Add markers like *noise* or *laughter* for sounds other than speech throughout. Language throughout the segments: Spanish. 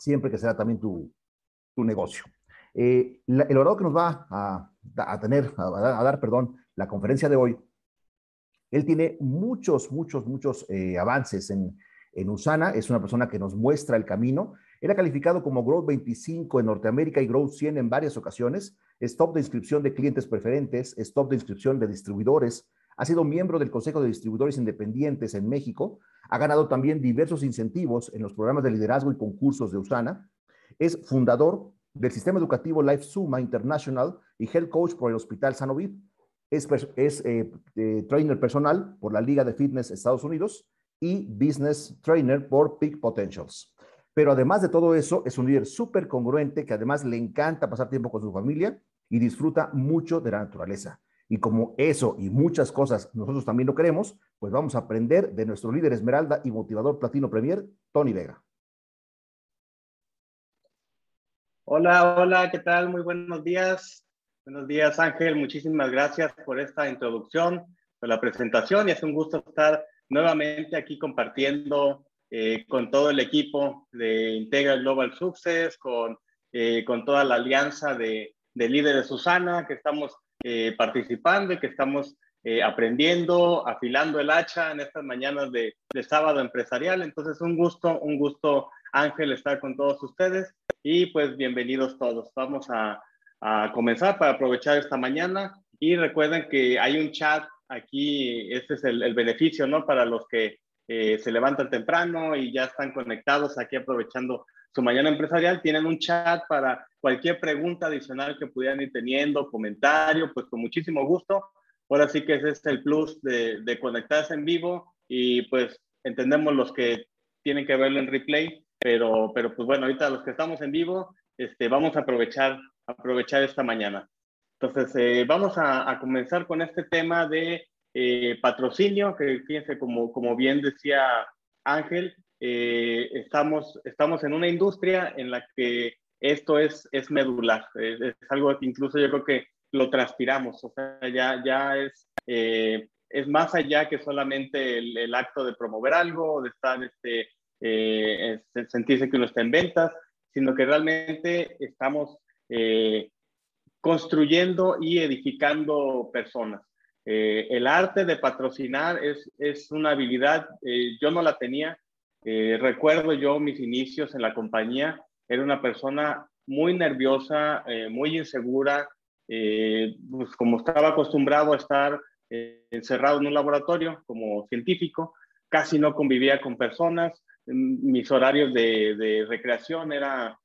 siempre que sea también tu, tu negocio. Eh, el orador que nos va a, a tener, a, dar, perdón, la conferencia de hoy, él tiene muchos, muchos, muchos eh, avances en, en Usana, es una persona que nos muestra el camino. Ha calificado como Growth 25 en Norteamérica y Growth 100 en varias ocasiones, stop de inscripción de clientes preferentes, stop de inscripción de distribuidores, ha sido miembro del Consejo de Distribuidores Independientes en México, ha ganado también diversos incentivos en los programas de liderazgo y concursos de USANA, es fundador del sistema educativo Life Suma International y health coach por el Hospital Sanovid. Es, es eh, eh, trainer personal por la Liga de Fitness Estados Unidos y business trainer por Peak Potentials. Pero además de todo eso, es un líder súper congruente que además le encanta pasar tiempo con su familia y disfruta mucho de la naturaleza. Y como eso y muchas cosas nosotros también lo queremos, pues vamos a aprender de nuestro líder Esmeralda y motivador Platino Premier, Tony Vega. Hola, hola, ¿qué tal? Muy buenos días. Buenos días, Ángel. Muchísimas gracias por esta introducción, por la presentación y es un gusto estar nuevamente aquí compartiendo eh, con todo el equipo de Integra Global Success, con, eh, con toda la alianza de, de líderes Susana que estamos eh, participando y que estamos eh, aprendiendo, afilando el hacha en estas mañanas de, sábado empresarial. Entonces, un gusto, un gusto, Ángel, estar con todos ustedes y pues bienvenidos todos. Vamos a, comenzar para aprovechar esta mañana y recuerden que hay un chat aquí, este es el, beneficio, ¿no? Para los que eh, se levantan temprano y ya están conectados aquí aprovechando su mañana empresarial, tienen un chat para cualquier pregunta adicional que pudieran ir teniendo, comentario, pues con muchísimo gusto. Ahora sí que ese es el plus de, de conectarse en vivo y pues entendemos los que tienen que verlo en replay, pero, pero pues bueno, ahorita los que estamos en vivo, este, vamos a aprovechar, aprovechar esta mañana. Entonces, eh, vamos a, a, comenzar con este tema de eh, patrocinio, que fíjense, como, como bien decía Ángel, eh, estamos, estamos en una industria en la que esto es, es medular, es, algo que incluso yo creo que lo transpiramos, o sea, ya, ya es, eh, es más allá que solamente el, acto de promover algo, de estar, este, sentirse que uno está en ventas, sino que realmente estamos construyendo y edificando personas. El arte de patrocinar es, es una habilidad, yo no la tenía, recuerdo yo mis inicios en la compañía, era una persona muy nerviosa, eh, muy insegura, eh, pues como estaba acostumbrado a estar eh, encerrado en un laboratorio como científico, casi no convivía con personas, mis horarios de, de recreación era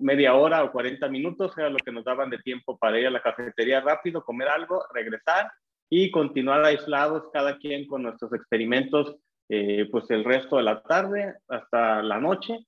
media hora o 40 minutos, era lo que nos daban de tiempo para ir a la cafetería rápido, comer algo, regresar y continuar aislados cada quien con nuestros experimentos, pues el resto de la tarde hasta la noche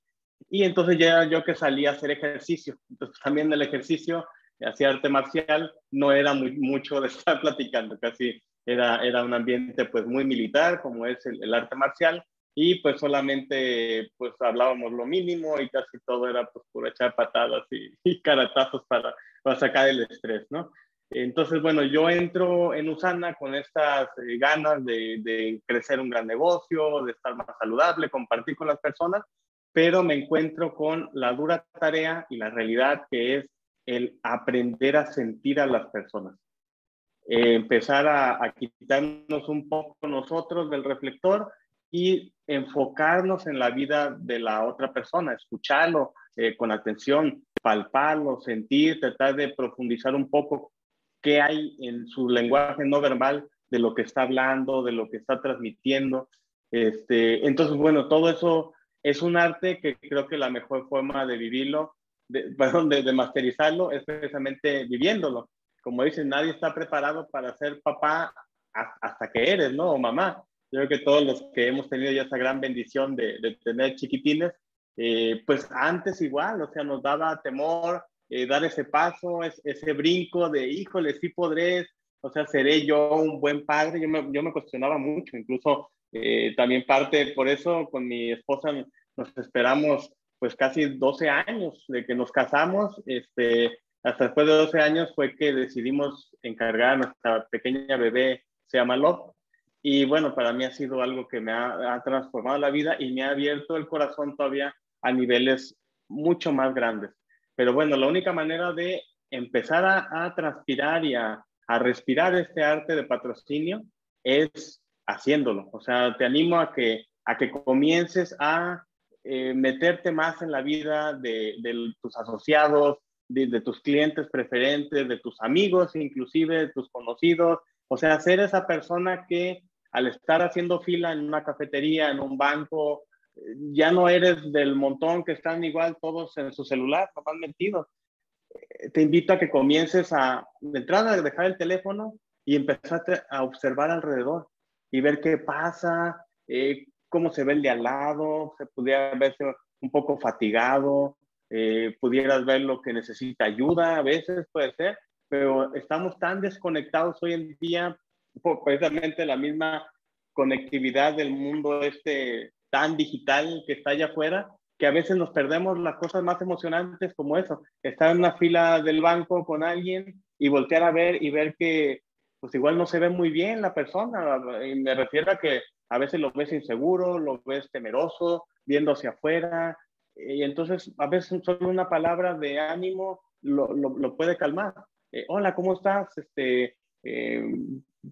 y entonces ya yo que salía a hacer ejercicio. Entonces también el ejercicio, hacía arte marcial, no era muy, mucho de estar *laughs* platicando, casi era, era un ambiente pues muy militar, como es el, arte marcial, y pues solamente pues hablábamos lo mínimo y casi todo era pues por echar patadas y, *laughs* y caratazos para, para sacar el estrés, ¿no? Entonces, bueno, yo entro en Usana con estas eh, ganas de, de, crecer un gran negocio, de estar más saludable, compartir con las personas, pero me encuentro con la dura tarea y la realidad que es el aprender a sentir a las personas. Eh, empezar a, quitarnos un poco nosotros del reflector y enfocarnos en la vida de la otra persona, escucharlo eh, con atención, palparlo, sentir, tratar de profundizar un poco qué hay en su lenguaje no verbal de lo que está hablando, de lo que está transmitiendo. Este, entonces, bueno, todo eso es un arte que creo que la mejor forma de vivirlo, de, *laughs* perdón, de, masterizarlo es precisamente viviéndolo. Como dicen, nadie está preparado para ser papá hasta que eres, ¿no? O mamá. Yo creo que todos los que hemos tenido ya esa gran bendición de, tener chiquitines, eh, pues antes igual, o sea, nos daba temor eh, dar ese paso, ese brinco de, híjole, sí podré, o sea, seré yo un buen padre. Yo me, yo me cuestionaba mucho, incluso eh, también parte por eso con mi esposa nos esperamos pues casi 12 años de que nos casamos. Este, hasta después de 12 años fue que decidimos encargar a nuestra pequeña bebé, se llama Love. Y bueno, para mí ha sido algo que me ha, ha transformado la vida y me ha abierto el corazón todavía a niveles mucho más grandes. Pero bueno, la única manera de empezar a, transpirar y a, respirar este arte de patrocinio es haciéndolo. O sea, te animo a que, a que comiences a eh, meterte más en la vida de, tus asociados, de, tus clientes preferentes, de tus amigos, inclusive de tus conocidos. O sea, ser esa persona que al estar haciendo fila en una cafetería, en un banco, ya no eres del montón que están igual todos en su celular, nomás metidos. Eh, te invito a que comiences a, de entrada, a dejar el teléfono y empezarte a observar alrededor y ver qué pasa, eh, cómo se ve el de al lado, se pudiera verse un poco fatigado, eh, pudieras ver lo que necesita ayuda, a veces puede ser, pero estamos tan desconectados hoy en día, precisamente la misma conectividad del mundo este tan digital que está allá afuera, que a veces nos perdemos las cosas más emocionantes como eso, estar en una fila del banco con alguien y voltear a ver y ver que pues igual no se ve muy bien la persona, y me refiero a que a veces lo ves inseguro, lo ves temeroso, viendo hacia afuera, y entonces a veces solo una palabra de ánimo lo, lo, puede calmar. Eh, hola, ¿cómo estás? Este, eh,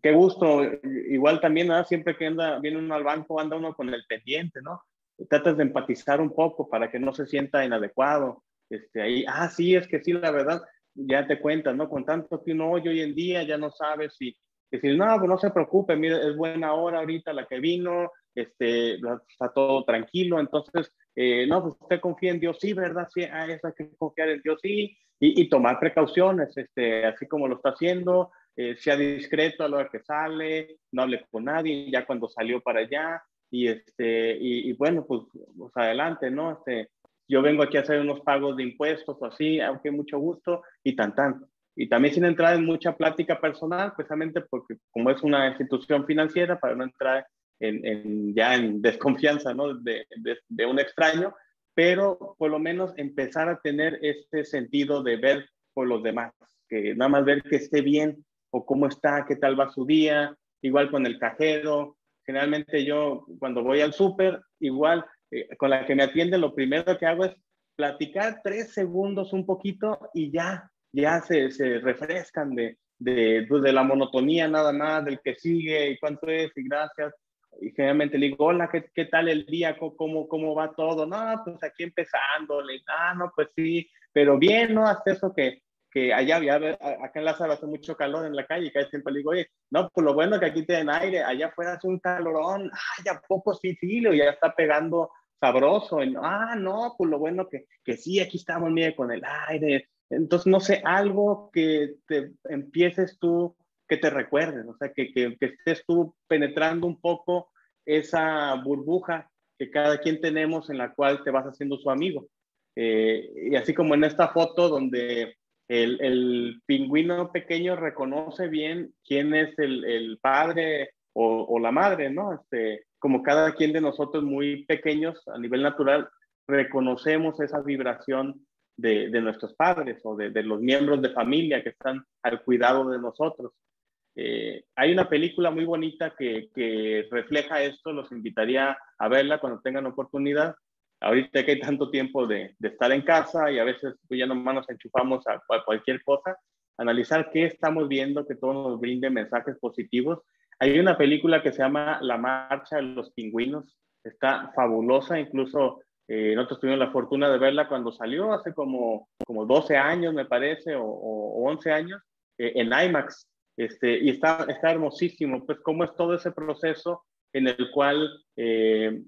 qué gusto. Igual también, siempre que anda, viene uno al banco, anda uno con el pendiente, ¿no? Tratas de empatizar un poco para que no se sienta inadecuado. Este, ahí, ah, sí, es que sí, la verdad, ya te cuentas, ¿no? Con tanto que uno oye hoy en día, ya no sabes si decir, no, pues no se preocupe, mire, es buena hora ahorita la que vino, este, está todo tranquilo, entonces, eh, no, pues usted confía en Dios, sí, ¿verdad? Sí, ah, eso hay que confiar en Dios, sí, y, y tomar precauciones, este, así como lo está haciendo, eh, sea discreto a la hora que sale, no hable con nadie, ya cuando salió para allá, y, este, y, bueno, pues, pues, adelante, ¿no? Este, yo vengo aquí a hacer unos pagos de impuestos o así, aunque mucho gusto, y tan tan. Y también sin entrar en mucha plática personal, precisamente porque como es una institución financiera, para no entrar en, en ya en desconfianza, ¿no? De, de, de un extraño, pero por lo menos empezar a tener este sentido de ver por los demás, que nada más ver que esté bien, o cómo está, qué tal va su día, igual con el cajero. Generalmente yo cuando voy al súper, igual eh, con la que me atiende, lo primero que hago es platicar tres segundos un poquito y ya, ya se, se refrescan de, de, pues, de la monotonía nada más, del que sigue y cuánto es y gracias. Y generalmente le digo, hola, ¿qué, qué tal el día? ¿Cómo, ¿Cómo va todo? No, pues aquí empezando. Le ah, no, pues sí, pero bien, ¿no? Hasta eso que, que allá, había, acá en Lázaro hace mucho calor en la calle, y casi siempre le digo, oye, no, pues lo bueno que aquí tienen aire, allá afuera hace un calorón, ay, ¿a poco sí, sí, ya está pegando sabroso, ah, no, pues lo bueno que, que sí, aquí estamos, mire, con el aire, entonces, no sé, algo que te empieces tú, que te recuerdes, o sea, que, que, que estés tú penetrando un poco esa burbuja que cada quien tenemos en la cual te vas haciendo su amigo. Eh, y así como en esta foto donde el, pingüino pequeño reconoce bien quién es el, padre o, la madre, ¿no? Este, como cada quien de nosotros muy pequeños a nivel natural, reconocemos esa vibración de, nuestros padres o de, los miembros de familia que están al cuidado de nosotros. Eh, hay una película muy bonita que refleja esto, los invitaría a verla cuando tengan oportunidad, ahorita que hay tanto tiempo de, estar en casa y a veces pues ya nomás nos enchufamos a, cualquier cosa, analizar qué estamos viendo, que todo nos brinde mensajes positivos. Hay una película que se llama La Marcha de los Pingüinos, está fabulosa, incluso eh, nosotros tuvimos la fortuna de verla cuando salió, hace como, como 12 años me parece, o, o 11 años, eh, en IMAX, este, y está, está hermosísimo, pues cómo es todo ese proceso en el cual eh,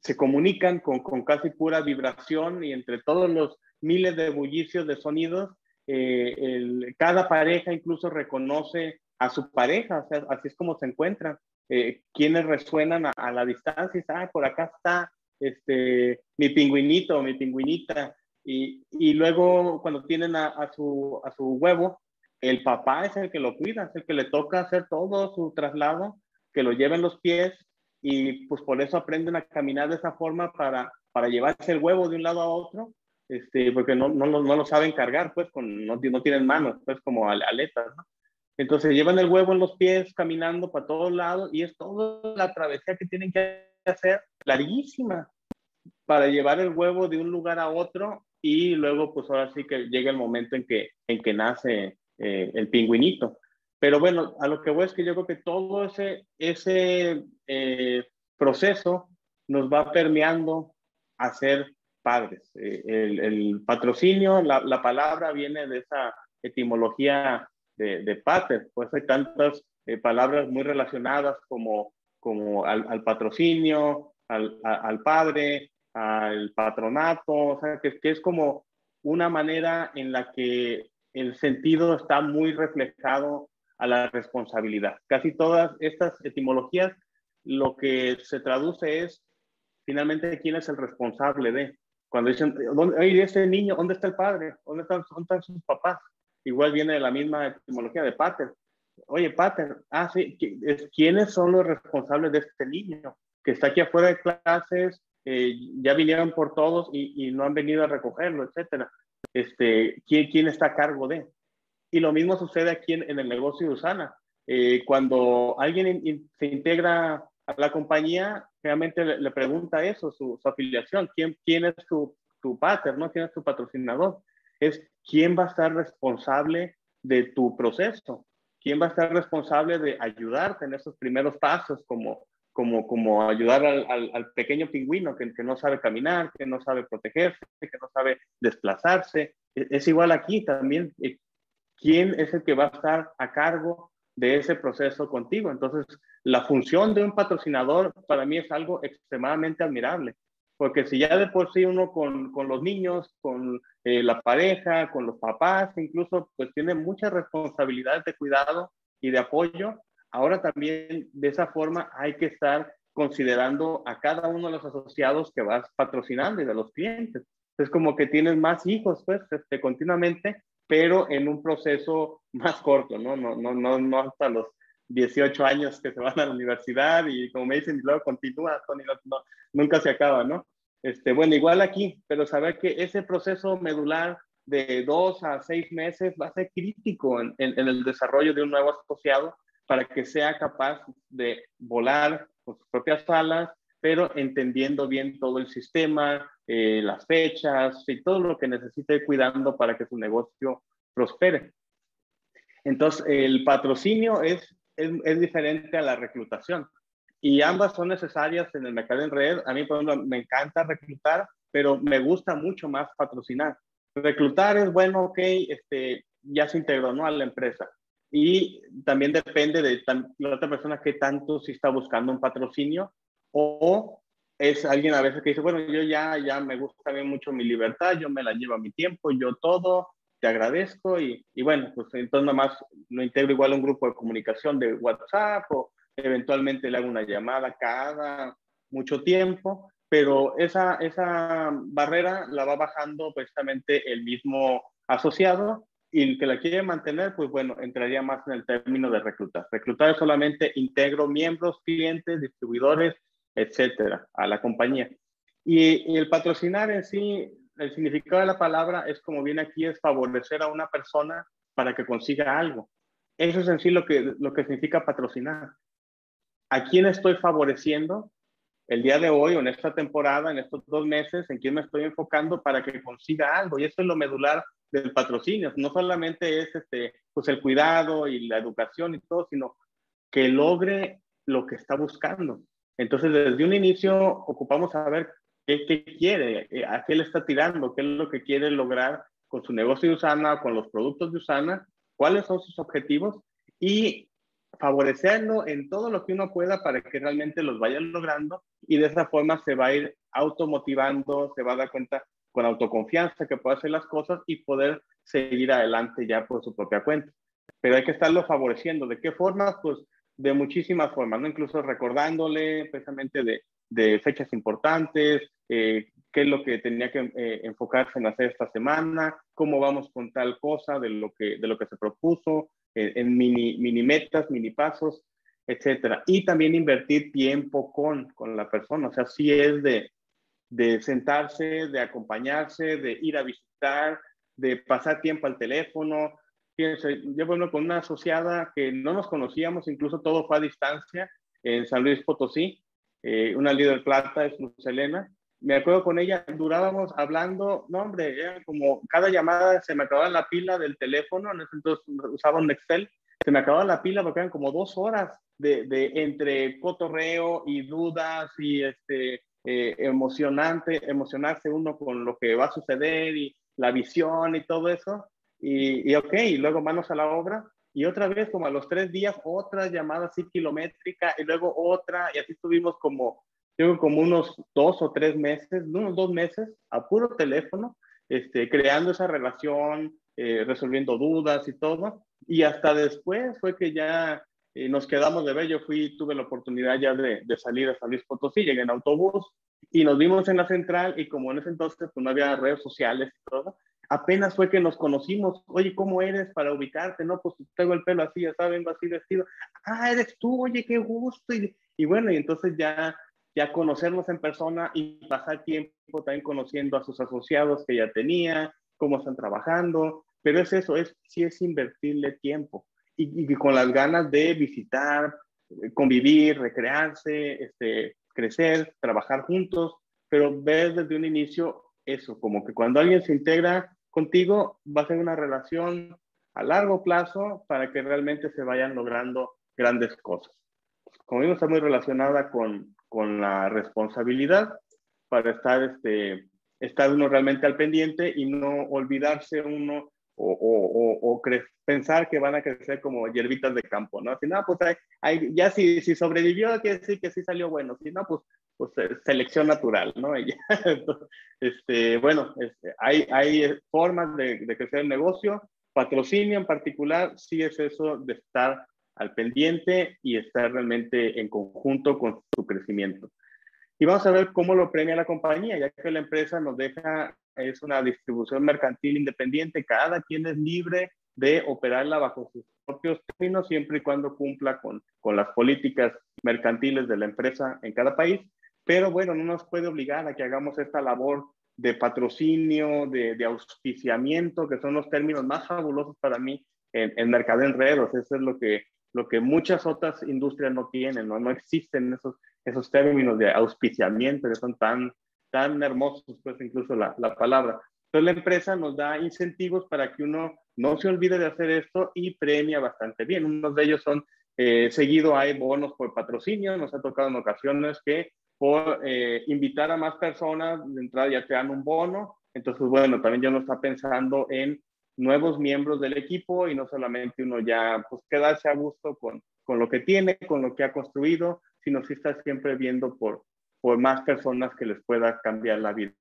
se comunican con, con, casi pura vibración y entre todos los miles de bullicios de sonidos, eh, el, cada pareja incluso reconoce a su pareja, o sea, así es como se encuentran. Eh, quienes resuenan a, la distancia, y ah, por acá está este, mi pingüinito, mi pingüinita, y, y luego cuando tienen a, a, su, a su huevo, el papá es el que lo cuida, es el que le toca hacer todo su traslado, que lo lleven los pies y pues por eso aprenden a caminar de esa forma para, para llevarse el huevo de un lado a otro, este, porque no, no, no lo saben cargar, pues con, no, no tienen manos, pues como aletas, ¿no? Entonces llevan el huevo en los pies caminando para todos lados y es toda la travesía que tienen que hacer larguísima para llevar el huevo de un lugar a otro y luego pues ahora sí que llega el momento en que, en que nace eh, el pingüinito. Pero bueno, a lo que voy es que yo creo que todo ese, ese eh, proceso nos va permeando a ser padres. Eh, el, patrocinio, la, palabra viene de esa etimología de, de pater, pues hay tantas palabras muy relacionadas como, como al, patrocinio, al, al, padre, al patronato, o sea, que, que es como una manera en la que el sentido está muy reflejado a la responsabilidad. Casi todas estas etimologías lo que se traduce es finalmente quién es el responsable de. Cuando dicen, oye, ese niño, ¿dónde está el padre? ¿Dónde están, ¿Dónde sus papás? Igual viene de la misma etimología de pater. Oye, pater, ah, sí, ¿quiénes son los responsables de este niño? Que está aquí afuera de clases, eh, ya vinieron por todos y, no han venido a recogerlo, etcétera. Este, ¿quién, ¿Quién está a cargo de? Y lo mismo sucede aquí en, el negocio de Usana. Eh, cuando alguien se integra a la compañía, realmente le, pregunta eso, su, afiliación, ¿quién, quién es tu, tu pater, ¿no? ¿Quién es tu patrocinador? Es quién va a estar responsable de tu proceso, quién va a estar responsable de ayudarte en esos primeros pasos, como como, como ayudar al, al, pequeño pingüino que, que, no sabe caminar, que no sabe protegerse, que no sabe desplazarse. E, es, igual aquí también. ¿Quién es el que va a estar a cargo de ese proceso contigo? Entonces, la función de un patrocinador para mí es algo extremadamente admirable, porque si ya de por sí uno con, con los niños, con eh, la pareja, con los papás, incluso, pues tiene muchas responsabilidades de cuidado y de apoyo, ahora también de esa forma hay que estar considerando a cada uno de los asociados que vas patrocinando y de los clientes. Es como que tienes más hijos, pues, este, continuamente, pero en un proceso *laughs* más corto, ¿no? No, no, no, no hasta los 18 años que se van a la universidad y como me dicen, luego continúa, Tony, no, nunca se acaba, ¿no? Este, bueno, igual aquí, pero saber que ese proceso medular de dos a seis meses va a ser crítico en, en el desarrollo de un nuevo asociado para que sea capaz de volar con sus propias alas, pero entendiendo bien todo el sistema, eh, las fechas y todo lo que necesite cuidando para que su negocio prospere. Entonces, el patrocinio es, es, diferente a la reclutación y ambas son necesarias en el mercado en red. A mí, por ejemplo, me encanta reclutar, pero me gusta mucho más patrocinar. Reclutar es bueno, ok, este, ya se integró ¿no? a la empresa y también depende de la otra persona que tanto si está buscando un patrocinio o es alguien a veces que dice, bueno, yo ya, ya me gusta bien mucho mi libertad, yo me la llevo a mi tiempo, yo todo, te agradezco y, y bueno, pues entonces nada más lo integro igual a un grupo de comunicación de WhatsApp o eventualmente le hago una llamada cada mucho tiempo, pero esa, esa barrera la va bajando precisamente el mismo asociado y el que la quiere mantener, pues bueno, entraría más en el término de reclutar. Reclutar es solamente integro miembros, clientes, distribuidores, etcétera, a la compañía. Y, el patrocinar en sí, el significado de la palabra es como viene aquí, es favorecer a una persona para que consiga algo. Eso es en sí lo que, lo que significa patrocinar. ¿A quién estoy favoreciendo el día de hoy o en esta temporada, en estos dos meses, en quién me estoy enfocando para que consiga algo? Y eso es lo medular del patrocinio. No solamente es este, pues el cuidado y la educación y todo, sino que logre lo que está buscando. Entonces, desde un inicio ocupamos saber qué, qué quiere, eh, a qué le está tirando, qué es lo que quiere lograr con su negocio de Usana, con los productos de Usana, cuáles son sus objetivos y favorecerlo en todo lo que uno pueda para que realmente los vaya logrando y de esa forma se va a ir automotivando, se va a dar cuenta con autoconfianza que puede hacer las cosas y poder seguir adelante ya por su propia cuenta. Pero hay que estarlo favoreciendo. ¿De qué forma? Pues de muchísimas formas, ¿no? Incluso recordándole precisamente de, fechas importantes, eh, qué es lo que tenía que eh, enfocarse en hacer esta semana, cómo vamos con tal cosa de lo que, de lo que se propuso, eh, en mini, mini metas, mini pasos, etcétera. Y también invertir tiempo con, con la persona. O sea, si es de, de sentarse, de acompañarse, de ir a visitar, de pasar tiempo al teléfono. Fíjense, yo bueno con una asociada que no nos conocíamos, incluso todo fue a distancia en San Luis Potosí. Eh, una líder plata es Luz Elena. me acuerdo con ella, durábamos hablando, no hombre, era como cada llamada se me acababa la pila del teléfono, en ese entonces usaba un Excel, se me acababa la pila porque eran como dos horas de, de entre cotorreo y dudas y este, eh, emocionante, emocionarse uno con lo que va a suceder y la visión y todo eso. Y, y ok, y luego manos a la obra. Y otra vez, como a los tres días, otra llamada así kilométrica y luego otra. Y así estuvimos como yo como unos dos o tres meses, unos dos meses, a puro teléfono, este, creando esa relación, eh, resolviendo dudas y todo. Y hasta después fue que ya eh, nos quedamos de ver. Yo fui, tuve la oportunidad ya de, de, salir a San Luis Potosí, llegué en autobús y nos vimos en la central y como en ese entonces pues, no había redes sociales y todo, apenas fue que nos conocimos. Oye, ¿cómo eres para ubicarte? No, pues tengo el pelo así, ya saben, así vestido. Ah, eres tú, oye, qué gusto. Y, y bueno, y entonces ya ya conocerlos en persona y pasar tiempo también conociendo a sus asociados que ya tenía, cómo están trabajando, pero es eso, es sí es invertirle tiempo y, y con las ganas de visitar, convivir, recrearse, este, crecer, trabajar juntos, pero ver desde un inicio eso, como que cuando alguien se integra contigo, va a ser una relación a largo plazo para que realmente se vayan logrando grandes cosas. Como vimos, está muy relacionada con, con la responsabilidad para estar, este, estar uno realmente al pendiente y no olvidarse uno o, o, o, pensar que van a crecer como hierbitas de campo, ¿no? Si no, pues hay, hay, ya si, si sobrevivió, quiere decir que sí salió bueno, si no, pues, pues eh, selección natural, ¿no? *laughs* este, bueno, este, hay, hay formas de, de crecer el negocio, patrocinio en particular, sí es eso de estar al pendiente y estar realmente en conjunto con su crecimiento. Y vamos a ver cómo lo premia la compañía, ya que la empresa nos deja, es una distribución mercantil independiente, cada quien es libre de operarla bajo sus propios términos, siempre y cuando cumpla con, con las políticas mercantiles de la empresa en cada país. Pero bueno, no nos puede obligar a que hagamos esta labor de patrocinio, de, de auspiciamiento, que son los términos más fabulosos para mí en, en mercado en redes. Eso es lo que lo que muchas otras industrias no tienen, no, no existen esos, esos términos de auspiciamiento que son tan, tan hermosos, pues incluso la, la palabra. Entonces la empresa nos da incentivos para que uno no se olvide de hacer esto y premia bastante bien. Unos de ellos son, eh, seguido hay bonos por patrocinio, nos ha tocado en ocasiones que por eh, invitar a más personas de entrada ya te dan un bono. Entonces, bueno, también ya uno está pensando en nuevos miembros del equipo y no solamente uno ya pues quedarse a gusto con, con lo que tiene, con lo que ha construido, sino si está siempre viendo por, por más personas que les pueda cambiar la vida.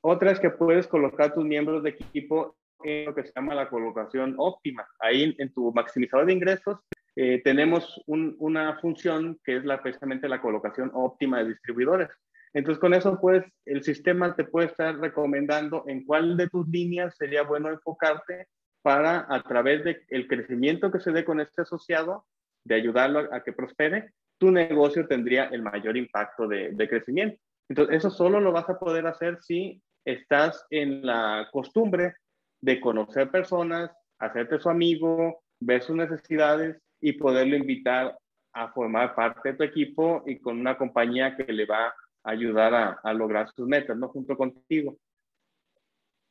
Otra es que puedes colocar tus miembros de equipo en lo que se llama la colocación óptima. Ahí en tu maximizador de ingresos eh, tenemos un, una función que es la, precisamente la colocación óptima de distribuidores. Entonces, con eso, pues, el sistema te puede estar recomendando en cuál de tus líneas sería bueno enfocarte para, a través del el crecimiento que se dé con este asociado, de ayudarlo a, que prospere, tu negocio tendría el mayor impacto de, de crecimiento. Entonces, eso solo lo vas a poder hacer si estás en la costumbre de conocer personas, hacerte su amigo, ver sus necesidades y poderlo invitar a formar parte de tu equipo y con una compañía que le va ayudar a, lograr sus metas, ¿no? Junto contigo.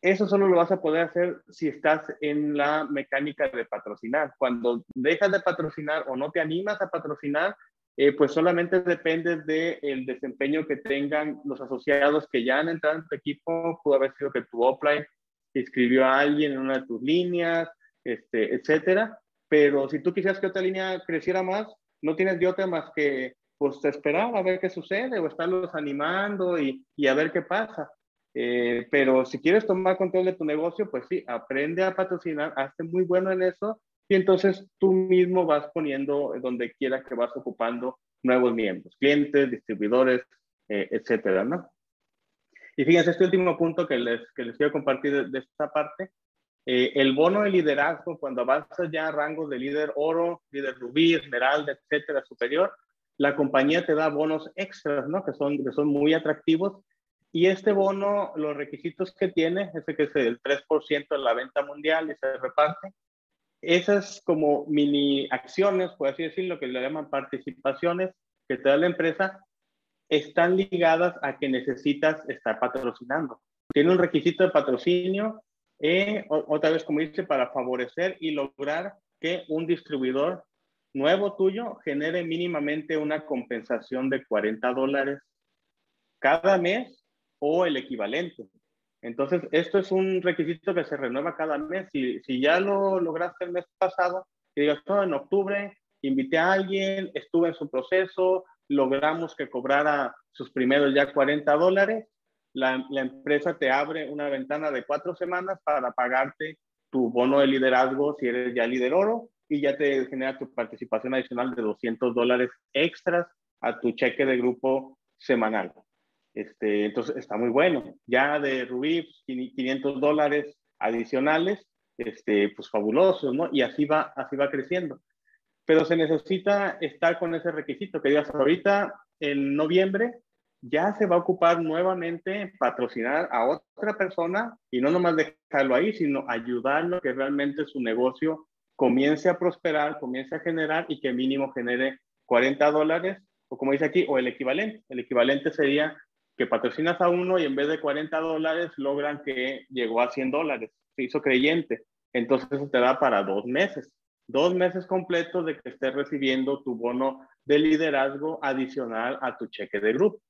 Eso solo lo vas a poder hacer si estás en la mecánica de patrocinar. Cuando dejas de patrocinar o no te animas a patrocinar, eh, pues solamente depende del desempeño que tengan los asociados que ya han entrado en tu equipo. Pudo haber sido que tu offline inscribió a alguien en una de tus líneas, este, etcétera. Pero si tú quisieras que otra línea creciera más, no tienes de otra más que pues esperar a ver qué sucede o estarlos animando y, y a ver qué pasa. Eh, pero si quieres tomar control de tu negocio, pues sí, aprende a patrocinar, hazte muy bueno en eso y entonces tú mismo vas poniendo donde quiera que vas ocupando nuevos miembros, clientes, distribuidores, eh, etcétera, ¿no? Y fíjense, este último punto que les, que les quiero compartir de, esta parte, eh, el bono de liderazgo, cuando avanzas ya a rangos de líder oro, líder rubí, esmeralda, etcétera, superior, la compañía te da bonos extras, ¿no? Que son, que son muy atractivos. Y este bono, los requisitos que tiene, ese que es el 3% de la venta mundial y se reparte, esas como mini acciones, por así decirlo, que le llaman participaciones que te da la empresa, están ligadas a que necesitas estar patrocinando. Tiene un requisito de patrocinio, eh, otra vez como dice, para favorecer y lograr que un distribuidor nuevo tuyo genere mínimamente una compensación de 40 dólares cada mes o el equivalente. Entonces, esto es un requisito que se renueva cada mes. Si, si ya lo lograste el mes pasado, y digas, no, en octubre invité a alguien, estuve en su proceso, logramos que cobrara sus primeros ya 40 dólares, la, la, empresa te abre una ventana de cuatro semanas para pagarte tu bono de liderazgo si eres ya líder oro y ya te genera tu participación adicional de 200 dólares extras a tu cheque de grupo semanal. Este, entonces está muy bueno. Ya de Rubí, 500 pues, dólares adicionales, este, pues fabulosos, ¿no? Y así va, así va creciendo. Pero se necesita estar con ese requisito que digas ahorita, en noviembre, ya se va a ocupar nuevamente patrocinar a otra persona y no nomás dejarlo ahí, sino ayudarlo a que realmente su negocio comience a prosperar, comience a generar y que mínimo genere 40 dólares, o como dice aquí, o el equivalente. El equivalente sería que patrocinas a uno y en vez de 40 dólares logran que llegó a 100 dólares, se hizo creyente. Entonces eso te da para dos meses, dos meses completos de que estés recibiendo tu bono de liderazgo adicional a tu cheque de grupo.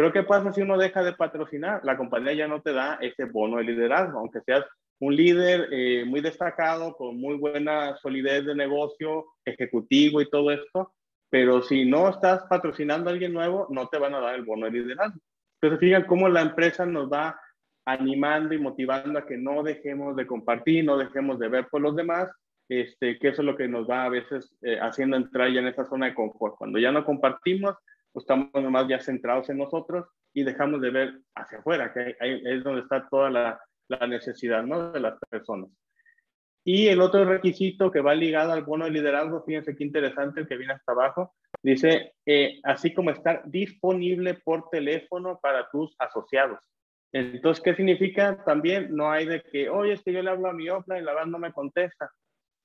Pero ¿qué pasa si uno deja de patrocinar? La compañía ya no te da ese bono de liderazgo, aunque seas un líder eh, muy destacado, con muy buena solidez de negocio, ejecutivo y todo esto, pero si no estás patrocinando a alguien nuevo, no te van a dar el bono de liderazgo. Entonces, fíjense cómo la empresa nos va animando y motivando a que no dejemos de compartir, no dejemos de ver por los demás, este, que eso es lo que nos va a veces eh, haciendo entrar ya en esa zona de confort. Cuando ya no compartimos, estamos nomás ya centrados en nosotros y dejamos de ver hacia afuera, que ahí es donde está toda la, la necesidad ¿no? de las personas. Y el otro requisito que va ligado al bono de liderazgo, fíjense qué interesante el que viene hasta abajo, dice, eh, así como estar disponible por teléfono para tus asociados. Entonces, ¿qué significa? También no hay de que, oye, es que yo le hablo a mi OPLA y la verdad no me contesta.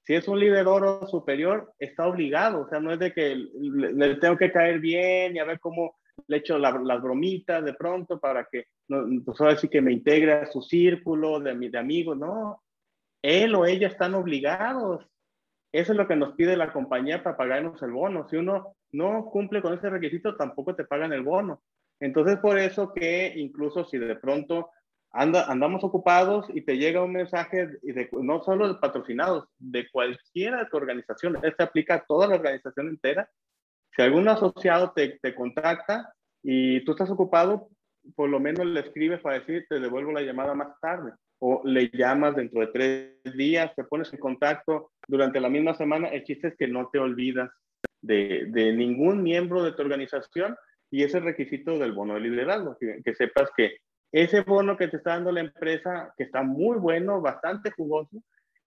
Si es un líder oro superior, está obligado, o sea, no es de que le, tengo que caer bien y a ver cómo le echo las bromitas de pronto para que, pues ahora sí que me integre a su círculo de, de amigos, no, él o ella están obligados. Eso es lo que nos pide la compañía para pagarnos el bono. Si uno no cumple con ese requisito, tampoco te pagan el bono. Entonces, por eso que incluso si de pronto anda, andamos ocupados y te llega un mensaje, de, no solo de patrocinados, de cualquiera de tu organización, este aplica a toda la organización entera. Si algún asociado te, te contacta y tú estás ocupado, por lo menos le escribes para decir, te devuelvo la llamada más tarde o le llamas dentro de tres días, te pones en contacto durante la misma semana. El chiste es que no te olvidas de, de ningún miembro de tu organización y ese requisito del bono de liderazgo, que, que, sepas que ese bono que te está dando la empresa, que está muy bueno, bastante jugoso,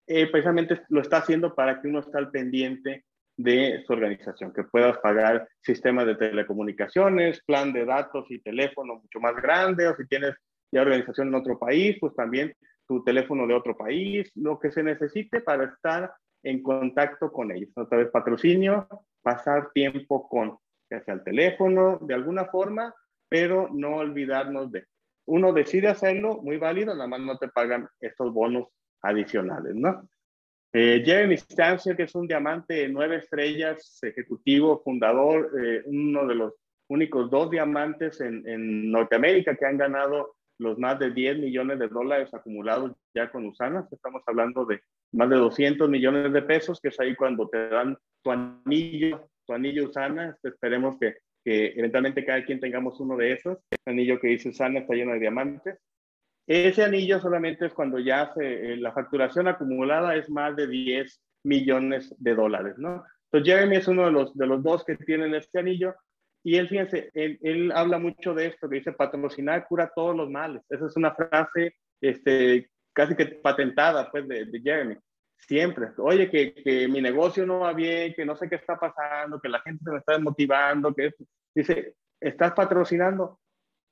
eh, precisamente lo está haciendo para que uno esté al pendiente de su organización, que puedas pagar sistemas de telecomunicaciones, plan de datos y teléfono mucho más grande, o si tienes ya organización en otro país, pues también tu teléfono de otro país, lo que se necesite para estar en contacto con ellos. Otra vez patrocinio, pasar tiempo con, ya sea el teléfono, de alguna forma, pero no olvidarnos de. Uno decide hacerlo, muy válido, nada más no te pagan estos bonos adicionales, ¿no? Eh, Jeremy Stancia, que es un diamante de nueve estrellas, ejecutivo, fundador, eh, uno de los únicos dos diamantes en, en Norteamérica que han ganado los más de 10 millones de dólares acumulados ya con Usana. Estamos hablando de más de 200 millones de pesos, que es ahí cuando te dan tu anillo, tu anillo Usana. Esperemos que, que eventualmente cada quien tengamos uno de esos. El anillo que dice Usana está lleno de diamantes. Ese anillo solamente es cuando ya se, eh, la facturación acumulada es más de 10 millones de dólares, ¿no? Entonces Jeremy es uno de los, de los dos que tienen este anillo y él, fíjense, él, habla mucho de esto, que dice, patrocinar cura todos los males. Esa es una frase este, casi que patentada, pues, de, Jeremy. Siempre. Oye, que, que, mi negocio no va bien, que no sé qué está pasando, que la gente se me está desmotivando, que dice, ¿estás patrocinando?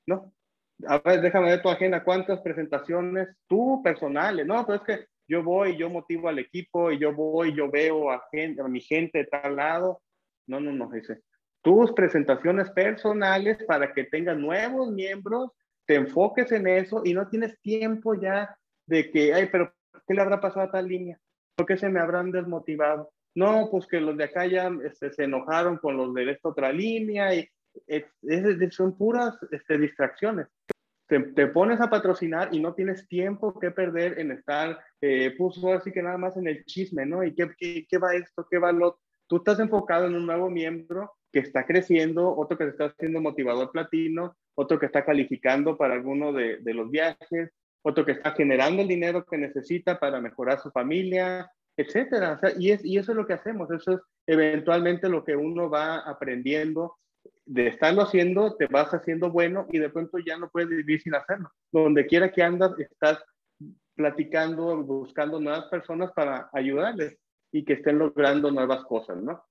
No. A ver, déjame ver tu agenda, ¿cuántas presentaciones tú personales? No, pero es que yo voy, yo motivo al equipo y yo voy, yo veo a, gente, a mi gente de tal lado. No, no, no, dice, tus presentaciones personales para que tengas nuevos miembros, te enfoques en eso y no tienes tiempo ya de que, ay, pero ¿qué le habrá pasado a tal línea? ¿Por qué se me habrán desmotivado? No, pues que los de acá ya este, se enojaron con los de esta otra línea y es, son puras este, distracciones. Te, te, pones a patrocinar y no tienes tiempo que perder en estar, eh, pues así que nada más en el chisme, ¿no? ¿Y qué, qué, qué va esto? ¿Qué va lo Tú estás enfocado en un nuevo miembro que está creciendo, otro que se está haciendo motivador platino, otro que está calificando para alguno de, de los viajes, otro que está generando el dinero que necesita para mejorar su familia, etcétera. Y, es, y eso es lo que hacemos, eso es eventualmente lo que uno va aprendiendo de estarlo haciendo, te vas haciendo bueno y de pronto ya no puedes vivir sin hacerlo. Donde quiera que andas, estás platicando, buscando nuevas personas para ayudarles y que estén logrando nuevas cosas, ¿no?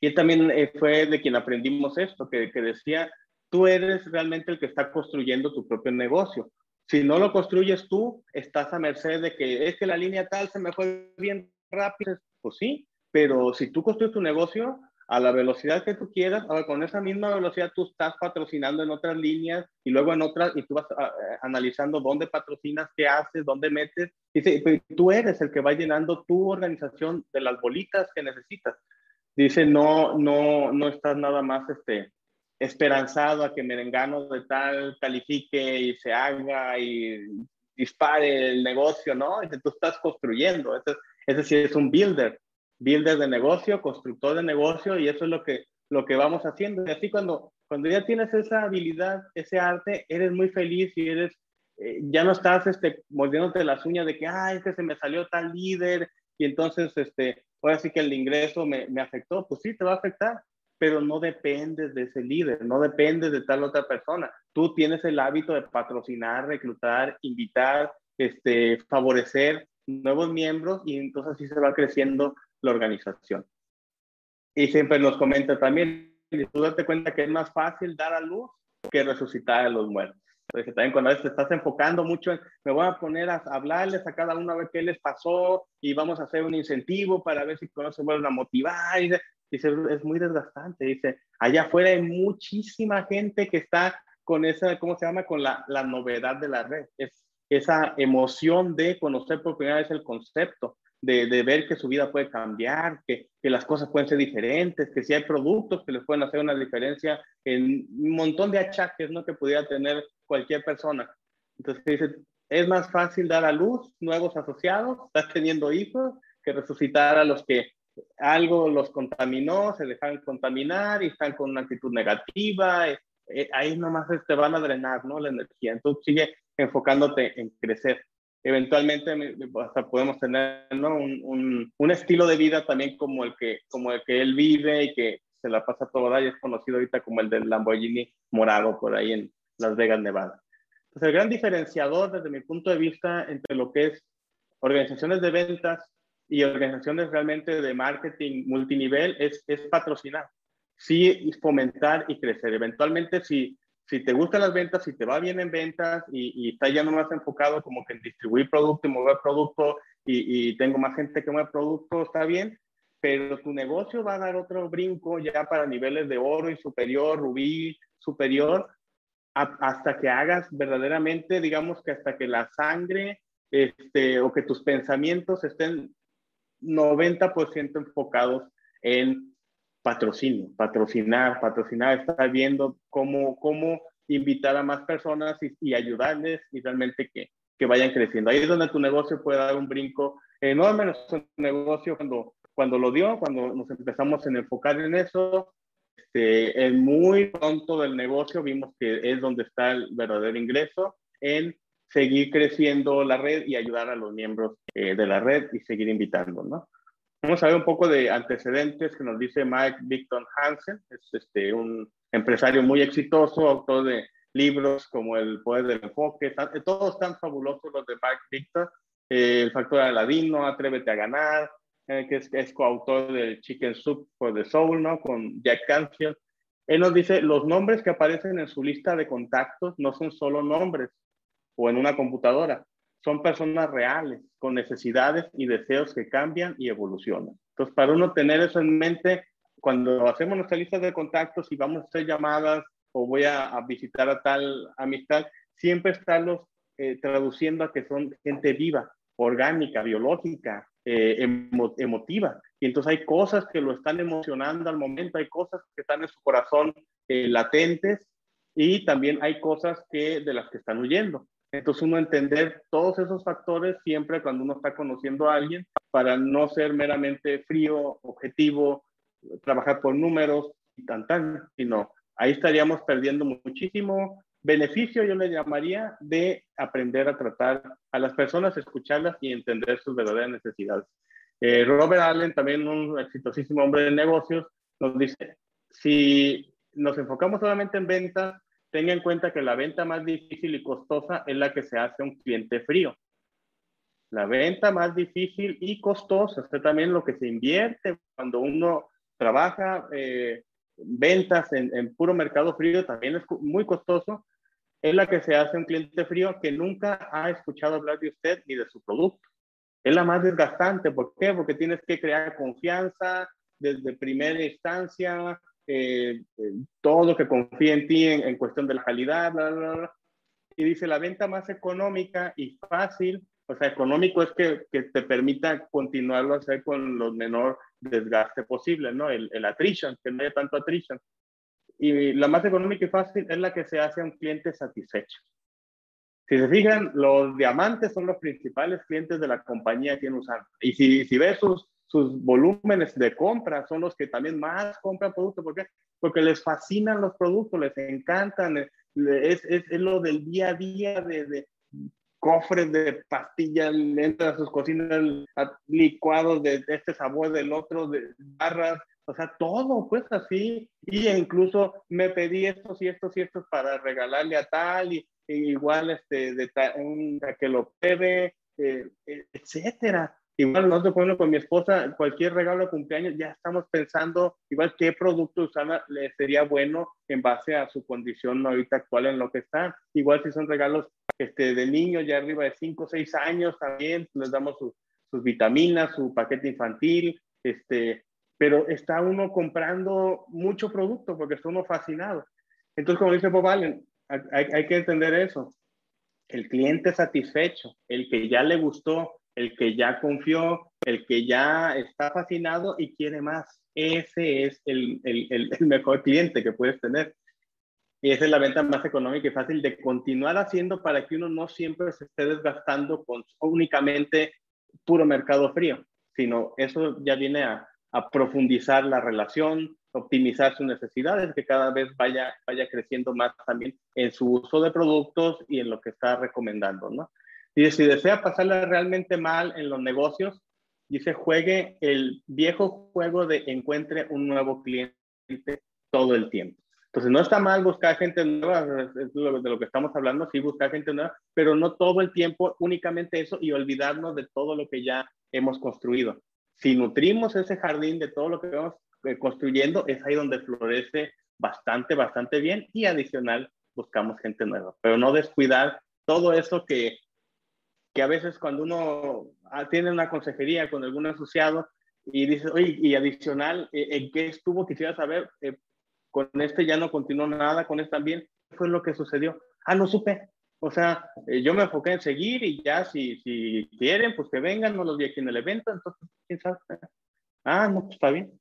Y también eh, fue de quien aprendimos esto, que decía, tú eres realmente el que está construyendo tu propio negocio. Si no lo construyes tú, estás a merced de que es que la línea tal se me fue bien rápido. Pues sí, pero si tú construyes tu negocio a la velocidad que tú quieras, ahora con esa misma velocidad tú estás patrocinando en otras líneas y luego en otras, y tú vas ah, eh, analizando dónde patrocinas, qué haces, dónde metes. Dice, tú eres el que va llenando tu organización de las bolitas que necesitas. Dice, no, no, no estás nada más este, esperanzado a que Merengano de tal califique y se haga y dispare el negocio, ¿no? Tú estás construyendo. Ese, ese sí es un builder, builder de negocio, constructor de negocio y eso es lo que, lo que vamos haciendo. Y así cuando, cuando ya tienes esa habilidad, ese arte, eres muy feliz y eres, eh, ya no estás este, mordiéndote las uñas de que, ay, es que se me salió tal líder y entonces, este, ahora sí que el ingreso me, me afectó, pues sí, te va a afectar, pero no dependes de ese líder, no dependes de tal otra persona. Tú tienes el hábito de patrocinar, reclutar, invitar, este, favorecer nuevos miembros y entonces así se va creciendo la organización. Y siempre nos comenta también, y tú date cuenta que es más fácil dar a luz que resucitar a los muertos. Entonces, también cuando te estás enfocando mucho en, me voy a poner a hablarles a cada uno a ver qué les pasó y vamos a hacer un incentivo para ver si se vuelven a motivar. Y dice, es muy desgastante. Dice, allá afuera hay muchísima gente que está con esa, ¿cómo se llama? Con la, la novedad de la red. Es esa emoción de conocer por primera vez el concepto, de, de ver que su vida puede cambiar, que, que, las cosas pueden ser diferentes, que si hay productos que les pueden hacer una diferencia en un montón de achaques ¿no? que pudiera tener cualquier persona. Entonces dice, es más fácil dar a luz nuevos asociados, estás teniendo hijos, que resucitar a los que algo los contaminó, se dejan contaminar y están con una actitud negativa. Eh, ahí nomás te van a drenar ¿no? la energía. Entonces sigue enfocándote en crecer. Eventualmente hasta podemos tener ¿no? un, un, un, estilo de vida también como el, que, como el que él vive y que se la pasa toda y es conocido ahorita como el del Lamborghini morado por ahí en Las Vegas, Nevada. Entonces el gran diferenciador desde mi punto de vista entre lo que es organizaciones de ventas y organizaciones realmente de marketing multinivel es, es patrocinar, sí fomentar y crecer. Eventualmente, si, si te gustan las ventas, si te va bien en ventas y, y estás ya no más enfocado como que en distribuir producto y mover producto y, y tengo más gente que mueve producto, está bien, pero tu negocio va a dar otro brinco ya para niveles de oro y superior, rubí superior, hasta que hagas verdaderamente, digamos que hasta que la sangre este, o que tus pensamientos estén 90% enfocados en patrocinio, patrocinar, patrocinar, estar viendo cómo, cómo invitar a más personas y, ayudarles y realmente que, que, vayan creciendo. Ahí es donde tu negocio puede dar un brinco enorme. Nuestro negocio cuando, cuando lo dio, cuando nos empezamos a enfocar en eso, este, en muy pronto del negocio vimos que es donde está el verdadero ingreso seguir creciendo la red y ayudar a los miembros eh, de la red y seguir invitando, ¿no? Vamos a ver un poco de antecedentes que nos dice Mike Victor Hansen, es este, un empresario muy exitoso, autor de libros como El Poder del Enfoque, todos están fabulosos los de Mike Victor, eh, El Factor Aladino, Atrévete a Ganar, eh, que es, es, coautor del Chicken Soup for the Soul, ¿no? Con Jack Canfield. Él nos dice, los nombres que aparecen en su lista de contactos no son solo nombres, o en una computadora. Son personas reales, con necesidades y deseos que cambian y evolucionan. Entonces, para uno tener eso en mente, cuando hacemos nuestra lista de contactos y vamos a hacer llamadas o voy a, visitar a tal amistad, siempre estarlos eh, traduciendo a que son gente viva, orgánica, biológica, eh, emotiva. Y entonces hay cosas que lo están emocionando al momento, hay cosas que están en su corazón eh, latentes y también hay cosas que de las que están huyendo. Entonces uno entender todos esos factores siempre cuando uno está conociendo a alguien para no ser meramente frío, objetivo, trabajar por números y tan tan, sino ahí estaríamos perdiendo muchísimo beneficio, yo le llamaría, de aprender a tratar a las personas, escucharlas y entender sus verdaderas necesidades. Eh, Robert Allen, también un exitosísimo hombre de negocios, nos dice, si nos enfocamos solamente en ventas, tenga en cuenta que la venta más difícil y costosa es la que se hace a un cliente frío. La venta más difícil y costosa, es también lo que se invierte cuando uno trabaja eh, ventas en, en, puro mercado frío, también es muy costoso, es la que se hace a un cliente frío que nunca ha escuchado hablar de usted ni de su producto. Es la más desgastante. ¿Por qué? Porque tienes que crear confianza desde primera instancia, eh, eh, todo que confíe en ti en, cuestión de la calidad, Y dice, la venta más económica y fácil, o sea, económico es que, que te permita continuarlo a hacer con lo menor desgaste posible, ¿no? El, el attrition, que no haya tanto attrition. Y la más económica y fácil es la que se hace a un cliente satisfecho. Si se fijan, los diamantes son los principales clientes de la compañía que usan. Y si, si ves sus, sus volúmenes de compra, son los que también más compran productos. ¿Por qué? Porque les fascinan los productos, les encantan. Es, es, es lo del día a día de, cofres de pastillas, entran a sus cocinas licuados de este sabor del otro, de barras, o sea, todo, pues así. Y incluso me pedí estos y estos y estos para regalarle a tal, y, igual este, de que lo pruebe, eh, eh, etcétera. Igual nosotros, bueno, con mi esposa, cualquier regalo de cumpleaños, ya estamos pensando igual qué producto usar le sería bueno en base a su condición ahorita actual en lo que está. Igual si son regalos este, de niños ya arriba de 5 o 6 años también, les damos sus vitaminas, su paquete infantil, este, pero está uno comprando mucho producto porque está uno fascinado. Entonces, como dice Bob Allen, hay, hay que entender eso. El cliente satisfecho, el que ya le gustó, el que ya confió, el que ya está fascinado y quiere más. Ese es el, el, el, mejor cliente que puedes tener. Y esa es la venta más económica y fácil de continuar haciendo para que uno no siempre se esté desgastando con únicamente puro mercado frío, sino eso ya viene a, a profundizar la relación, optimizar sus necesidades, que cada vez vaya, vaya creciendo más también en su uso de productos y en lo que está recomendando, ¿no? Y si desea pasarla realmente mal en los negocios, dice, juegue el viejo juego de encuentre un nuevo cliente todo el tiempo. Entonces, no está mal buscar gente nueva, es de lo que estamos hablando, sí, buscar gente nueva, pero no todo el tiempo únicamente eso y olvidarnos de todo lo que ya hemos construido si nutrimos ese jardín de todo lo que vamos eh, construyendo, es ahí donde florece bastante, bastante bien y adicional buscamos gente nueva, pero no descuidar todo eso que, que a veces cuando uno tiene una consejería con algún asociado y dice, oye, y adicional, eh, ¿en qué estuvo? Quisiera saber, eh, con este ya no continuó nada, con este también, ¿qué fue lo que sucedió? Ah, no supe, o sea, eh, yo me enfoqué en seguir y ya si, si quieren, pues que vengan, no los vi aquí en el evento, entonces, ¿quién sabe? Ah, no, pues está bien.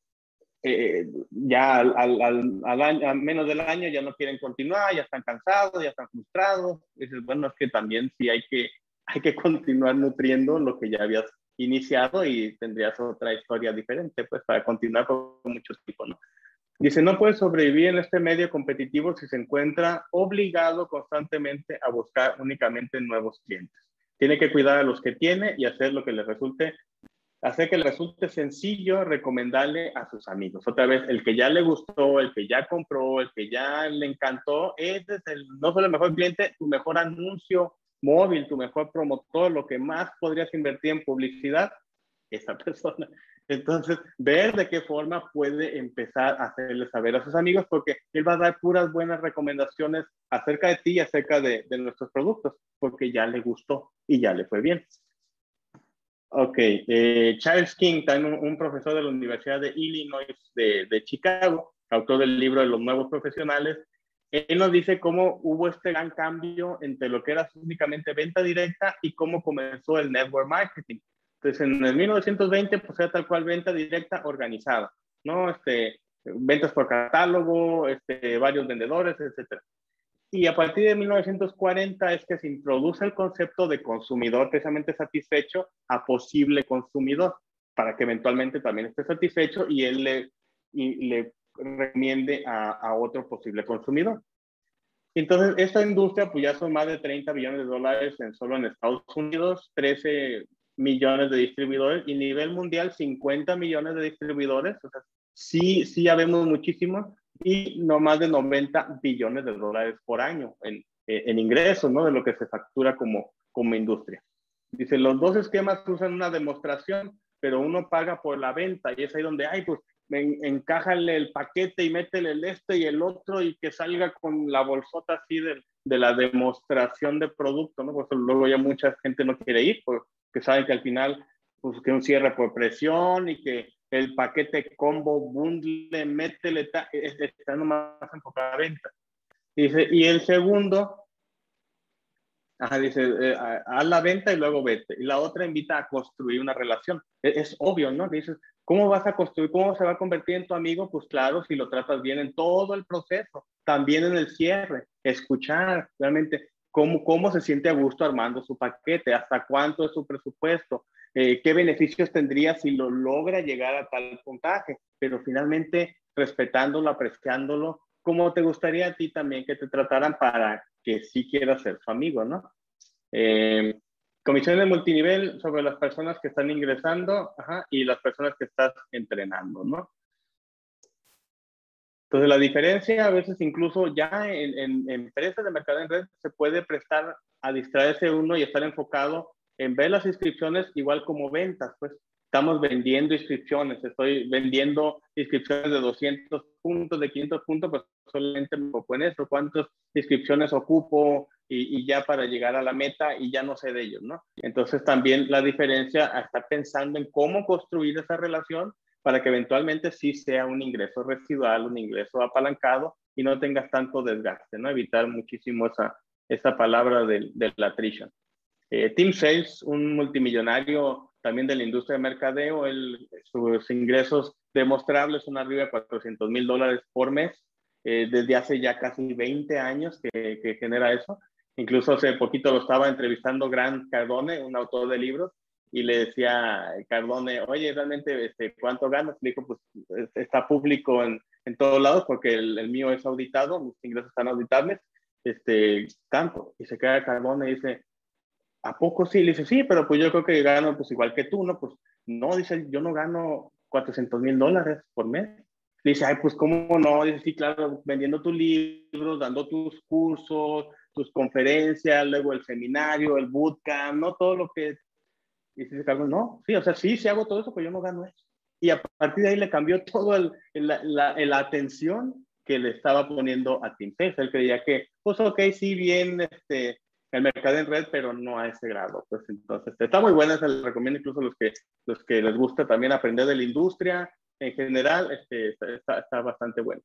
Eh, ya al, al, al, año, a menos del año ya no quieren continuar, ya están cansados, ya están frustrados. dices, bueno, es que también sí hay que, hay que continuar nutriendo lo que ya habías iniciado y tendrías otra historia diferente, pues, para continuar con muchos tipos, ¿no? Dice, no puede sobrevivir en este medio competitivo si se encuentra obligado constantemente a buscar únicamente nuevos clientes. Tiene que cuidar a los que tiene y hacer lo que le resulte, hacer que le resulte sencillo recomendarle a sus amigos. Otra vez, el que ya le gustó, el que ya compró, el que ya le encantó, es el, no solo el mejor cliente, tu mejor anuncio móvil, tu mejor promotor, lo que más podrías invertir en publicidad, esa *laughs* persona. Entonces, ver de qué forma puede empezar a hacerle saber a sus amigos, porque él va a dar puras buenas recomendaciones acerca de ti y acerca de, nuestros productos, porque ya le gustó y ya le fue bien. Ok, eh, Charles King, también un, profesor de la Universidad de Illinois de, de, Chicago, autor del libro de los nuevos profesionales, él nos dice cómo hubo este gran cambio entre lo que era únicamente venta directa y cómo comenzó el network marketing. Entonces, en el 1920, pues era tal cual venta directa organizada, ¿no? Este, ventas por catálogo, este, varios vendedores, etcétera. Y a partir de 1940 es que se introduce el concepto de consumidor precisamente satisfecho a posible consumidor, para que eventualmente también esté satisfecho y él le, y le recomiende a, a, otro posible consumidor. Entonces, esta industria, pues ya son más de 30 billones de dólares en, solo en Estados Unidos, 13 millones de distribuidores y nivel mundial 50 millones de distribuidores. O sea, sí, sí ya vemos muchísimo, y no más de 90 billones de dólares por año en, eh, en ingresos, ¿no? De lo que se factura como, como industria. Dice, los dos esquemas usan una demostración, pero uno paga por la venta y es ahí donde, ay, pues encájale el paquete y métele el este y el otro y que salga con la bolsota así de, de la demostración de producto, ¿no? Pues luego ya mucha gente no quiere ir porque saben que al final, pues que un cierre por presión y que el paquete combo, bundle, métele, está nomás enfocado a venta. Dice, y el segundo, ajá, dice, eh, haz la venta y luego vete. Y la otra invita a construir una relación. Es, es, obvio, ¿no? Dices, ¿cómo vas a construir, cómo se va a convertir en tu amigo? Pues claro, si lo tratas bien en todo el proceso, también en el cierre, escuchar realmente cómo, cómo se siente a gusto armando su paquete, hasta cuánto es su presupuesto, eh, qué beneficios tendría si lo logra llegar a tal puntaje, pero finalmente respetándolo, apreciándolo, como te gustaría a ti también que te trataran para que sí quieras ser su amigo, ¿no? Eh, comisión de multinivel sobre las personas que están ingresando y las personas que estás entrenando, ¿no? Entonces, la diferencia a veces incluso ya en, en empresas de mercado en red se puede prestar a distraerse uno y estar enfocado en ver las inscripciones igual como ventas, pues estamos vendiendo inscripciones, estoy vendiendo inscripciones de 200 puntos, de 500 puntos, pues solamente me enfoco en eso, cuántas inscripciones ocupo y, ya para llegar a la meta y ya no sé de ellos, ¿no? Entonces también la diferencia a estar pensando en cómo construir esa relación para que eventualmente sí sea un ingreso residual, un ingreso apalancado y no tengas tanto desgaste, ¿no? Evitar muchísimo esa, esa palabra del, del attrition. Eh, Tim Sales, un multimillonario también de la industria de mercadeo, sus ingresos demostrables son arriba de 400 mil dólares por mes, eh, desde hace ya casi 20 años que, genera eso. Incluso hace poquito lo estaba entrevistando Grant Cardone, un autor de libros, y le decía Cardone, oye, realmente, este, ¿cuánto ganas? Le dijo, pues está público en, en todos lados porque el, el, mío es auditado, mis ingresos están auditables, este, tanto. Y se queda Cardone y dice, ¿a poco sí? Le dice, sí, pero pues yo creo que gano pues igual que tú, ¿no? Pues no, dice, yo no gano 400 mil dólares por mes. Le dice, ay, pues cómo no, dice, sí, claro, vendiendo tus libros, dando tus cursos, tus conferencias, luego el seminario, el bootcamp, no todo lo que... Y dice Carlos, no, sí, o sea, sí, sí hago todo eso, pero yo no gano eso. Y a partir de ahí le cambió *laughs* todo el, la, la, atención que le estaba poniendo a Tim Él creía que, pues ok, sí, bien, este, el mercado en red, pero no a ese grado. Pues entonces está muy buena, se les recomiendo incluso a los que, los que les gusta también aprender de la industria en general, este, está, está, bastante bueno.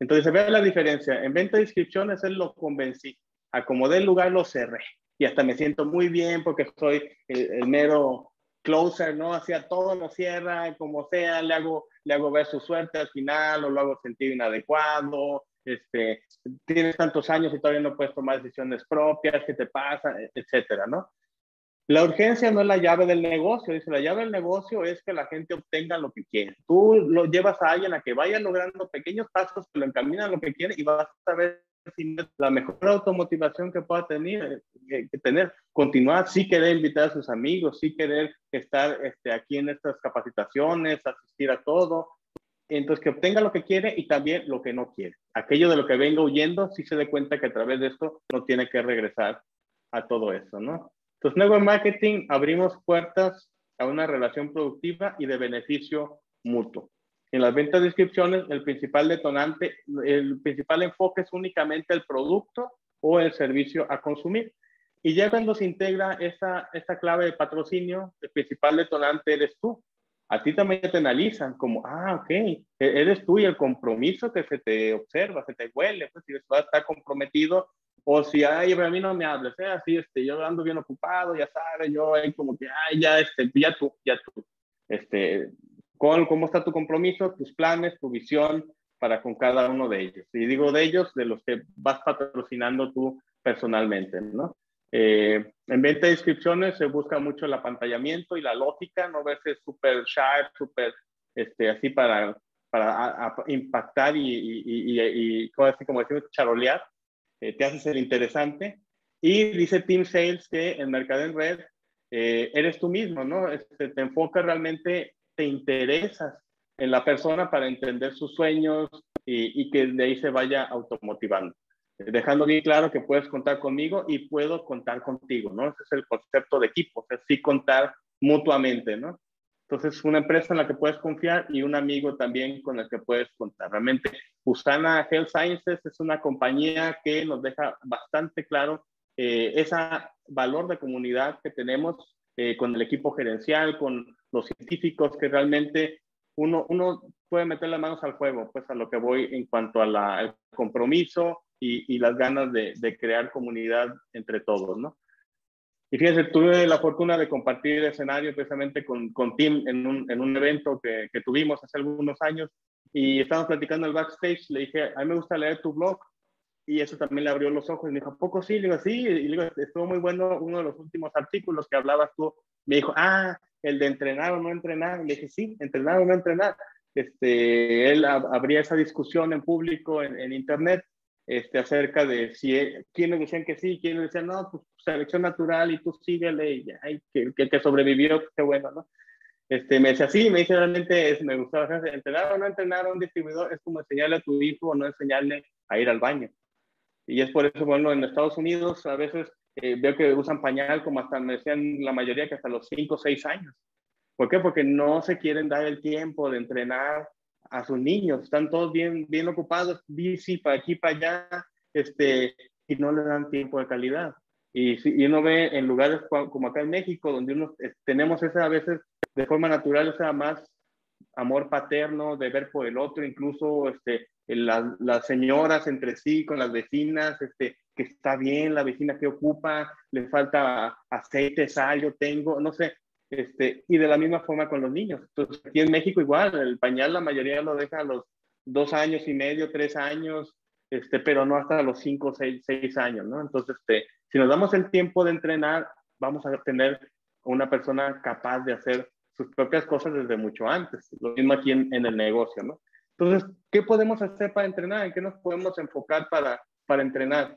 Entonces se ve la diferencia. En venta de inscripciones él lo convencí, acomodé el lugar, lo cerré y hasta me siento muy bien porque soy el, mero closer, ¿no? Hacía todo lo cierra, como sea, le hago, le hago ver su suerte al final o lo hago sentir inadecuado, este, tienes tantos años y todavía no puedes tomar decisiones propias, ¿qué te pasa? Etcétera, ¿no? La urgencia no es la llave del negocio, dice, la llave del negocio es que la gente obtenga lo que quiere. Tú lo llevas a alguien a que vaya logrando pequeños pasos que lo encaminan a lo que quiere y vas a ver si la mejor automotivación que pueda tener, eh, que tener. Continuar, sí querer invitar a sus amigos, sí querer estar este, aquí en estas capacitaciones, asistir a todo, entonces que obtenga lo que quiere y también lo que no quiere. Aquello de lo que venga huyendo, sí se dé cuenta que a través de esto no tiene que regresar a todo eso, ¿no? Entonces, nuevo marketing, abrimos puertas a una relación productiva y de beneficio mutuo. En las ventas de inscripciones, el principal detonante, el principal enfoque es únicamente el producto o el servicio a consumir. Y ya cuando se integra esa, esa clave de patrocinio, el principal detonante eres tú. A ti también te analizan como, ah, ok, e-, eres tú y el compromiso que se te observa, se te huele, pues si vas a estar comprometido o si, ay, a mí no me hables, ¿eh? así, este, yo ando bien ocupado, ya sabes, yo ahí como que, ay, ya, este, ya tú, ya tú, este, con, ¿cómo está tu compromiso, tus planes, tu visión para con cada uno de ellos? Y digo de ellos, de los que vas patrocinando tú personalmente, ¿no? Eh, en venta de inscripciones se busca mucho el apantallamiento y la lógica, no verse súper sharp, súper, este, así para, para impactar y, y, y, y, como decimos, charolear, eh, te haces el interesante. Y dice Team Sales que en Mercado en Red eh, eres tú mismo, ¿no? Este, te enfocas realmente, te interesas en la persona para entender sus sueños y, que de ahí se vaya automotivando. Dejando bien claro que puedes contar conmigo y puedo contar contigo, ¿no? Ese es el concepto de equipo, es sí contar mutuamente, ¿no? Entonces, una empresa en la que puedes confiar y un amigo también con el que puedes contar. Realmente, Usana Health Sciences es una compañía que nos deja bastante claro eh, ese valor de comunidad que tenemos eh, con el equipo gerencial, con los científicos, que realmente uno, uno puede meter las manos al fuego, pues a lo que voy en cuanto al compromiso y, y, las ganas de, de crear comunidad entre todos, ¿no? Y fíjense, tuve la fortuna de compartir escenario precisamente con, con Tim en un, en un evento que, que, tuvimos hace algunos años y estábamos platicando el backstage. Le dije, a mí me gusta leer tu blog y eso también le abrió los ojos y me dijo, ¿a poco sí? Le digo, sí, y le digo, estuvo muy bueno uno de los últimos artículos que hablabas tú. Me dijo, ah, el de entrenar o no entrenar. Le dije, sí, entrenar o no entrenar. Este, él abría esa discusión en público, en, en internet, este, acerca de si e, quienes decían que sí, quienes decían no, pues selección natural y tú síguele y ay, que, que, que, sobrevivió, pues, qué bueno, ¿no? Este, me decía sí, me dice realmente es, me gustaba entrenar o no entrenar a un distribuidor es como enseñarle a tu hijo o no enseñarle a ir al baño. Y es por eso, bueno, en Estados Unidos a veces eh, veo que usan pañal como hasta, me decían la mayoría que hasta los 5 o 6 años. ¿Por qué? Porque no se quieren dar el tiempo de entrenar a sus niños, están todos bien, bien ocupados, bici para aquí, para allá, este, y no le dan tiempo de calidad. Y, y uno ve en lugares como acá en México, donde uno, tenemos esa a veces de forma natural, esa más amor paterno, de ver por el otro, incluso este, las, las señoras entre sí, con las vecinas, este, que está bien, la vecina que ocupa, le falta aceite, sal, yo tengo, no sé, este, y de la misma forma con los niños. Entonces, aquí en México igual, el pañal la mayoría lo deja a los dos años y medio, tres años, este, pero no hasta los cinco, seis, seis años, ¿no? Entonces, este, si nos damos el tiempo de entrenar, vamos a tener una persona capaz de hacer sus propias cosas desde mucho antes. Lo mismo aquí en, en el negocio, ¿no? Entonces, ¿qué podemos hacer para entrenar? ¿En qué nos podemos enfocar para, para entrenar?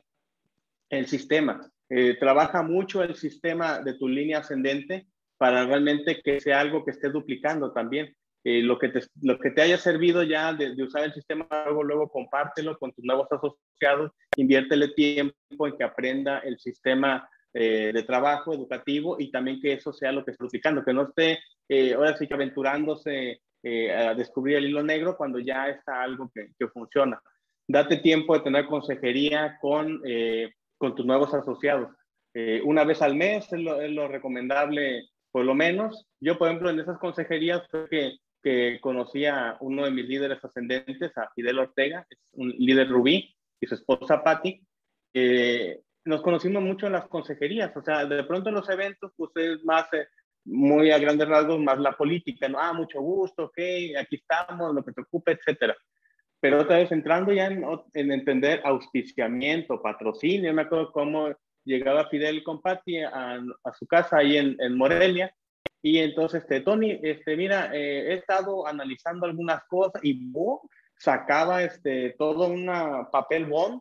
El sistema. Eh, trabaja mucho el sistema de tu línea ascendente para realmente que sea algo que esté duplicando también. Eh, lo, que te, lo que te haya servido ya de, usar el sistema, luego, luego compártelo con tus nuevos asociados, inviértele tiempo en que aprenda el sistema eh, de trabajo educativo y también que eso sea lo que esté duplicando, que no esté eh, ahora sí que aventurándose eh, a descubrir el hilo negro cuando ya está algo que, que funciona. Date tiempo de tener consejería con, con tus nuevos asociados. Una vez al mes es lo recomendable por lo menos. Yo, por ejemplo, en esas consejerías fue que, que conocí a uno de mis líderes ascendentes, a Fidel Ortega, es un líder rubí, y su esposa Patti. Eh, nos conocimos mucho en las consejerías, o sea, de pronto en los eventos, pues es más, eh, muy a grandes rasgos, más la política, ¿no? Ah, mucho gusto, ok, aquí estamos, lo que te ocupe, etcétera. Pero otra vez entrando ya en, en entender auspiciamiento, patrocinio, me acuerdo cómo llegaba Fidel con Patti a, a, su casa ahí en, en, Morelia. Y entonces, este, Tony, este, mira, eh, he estado analizando algunas cosas y boom, sacaba este, todo un papel bond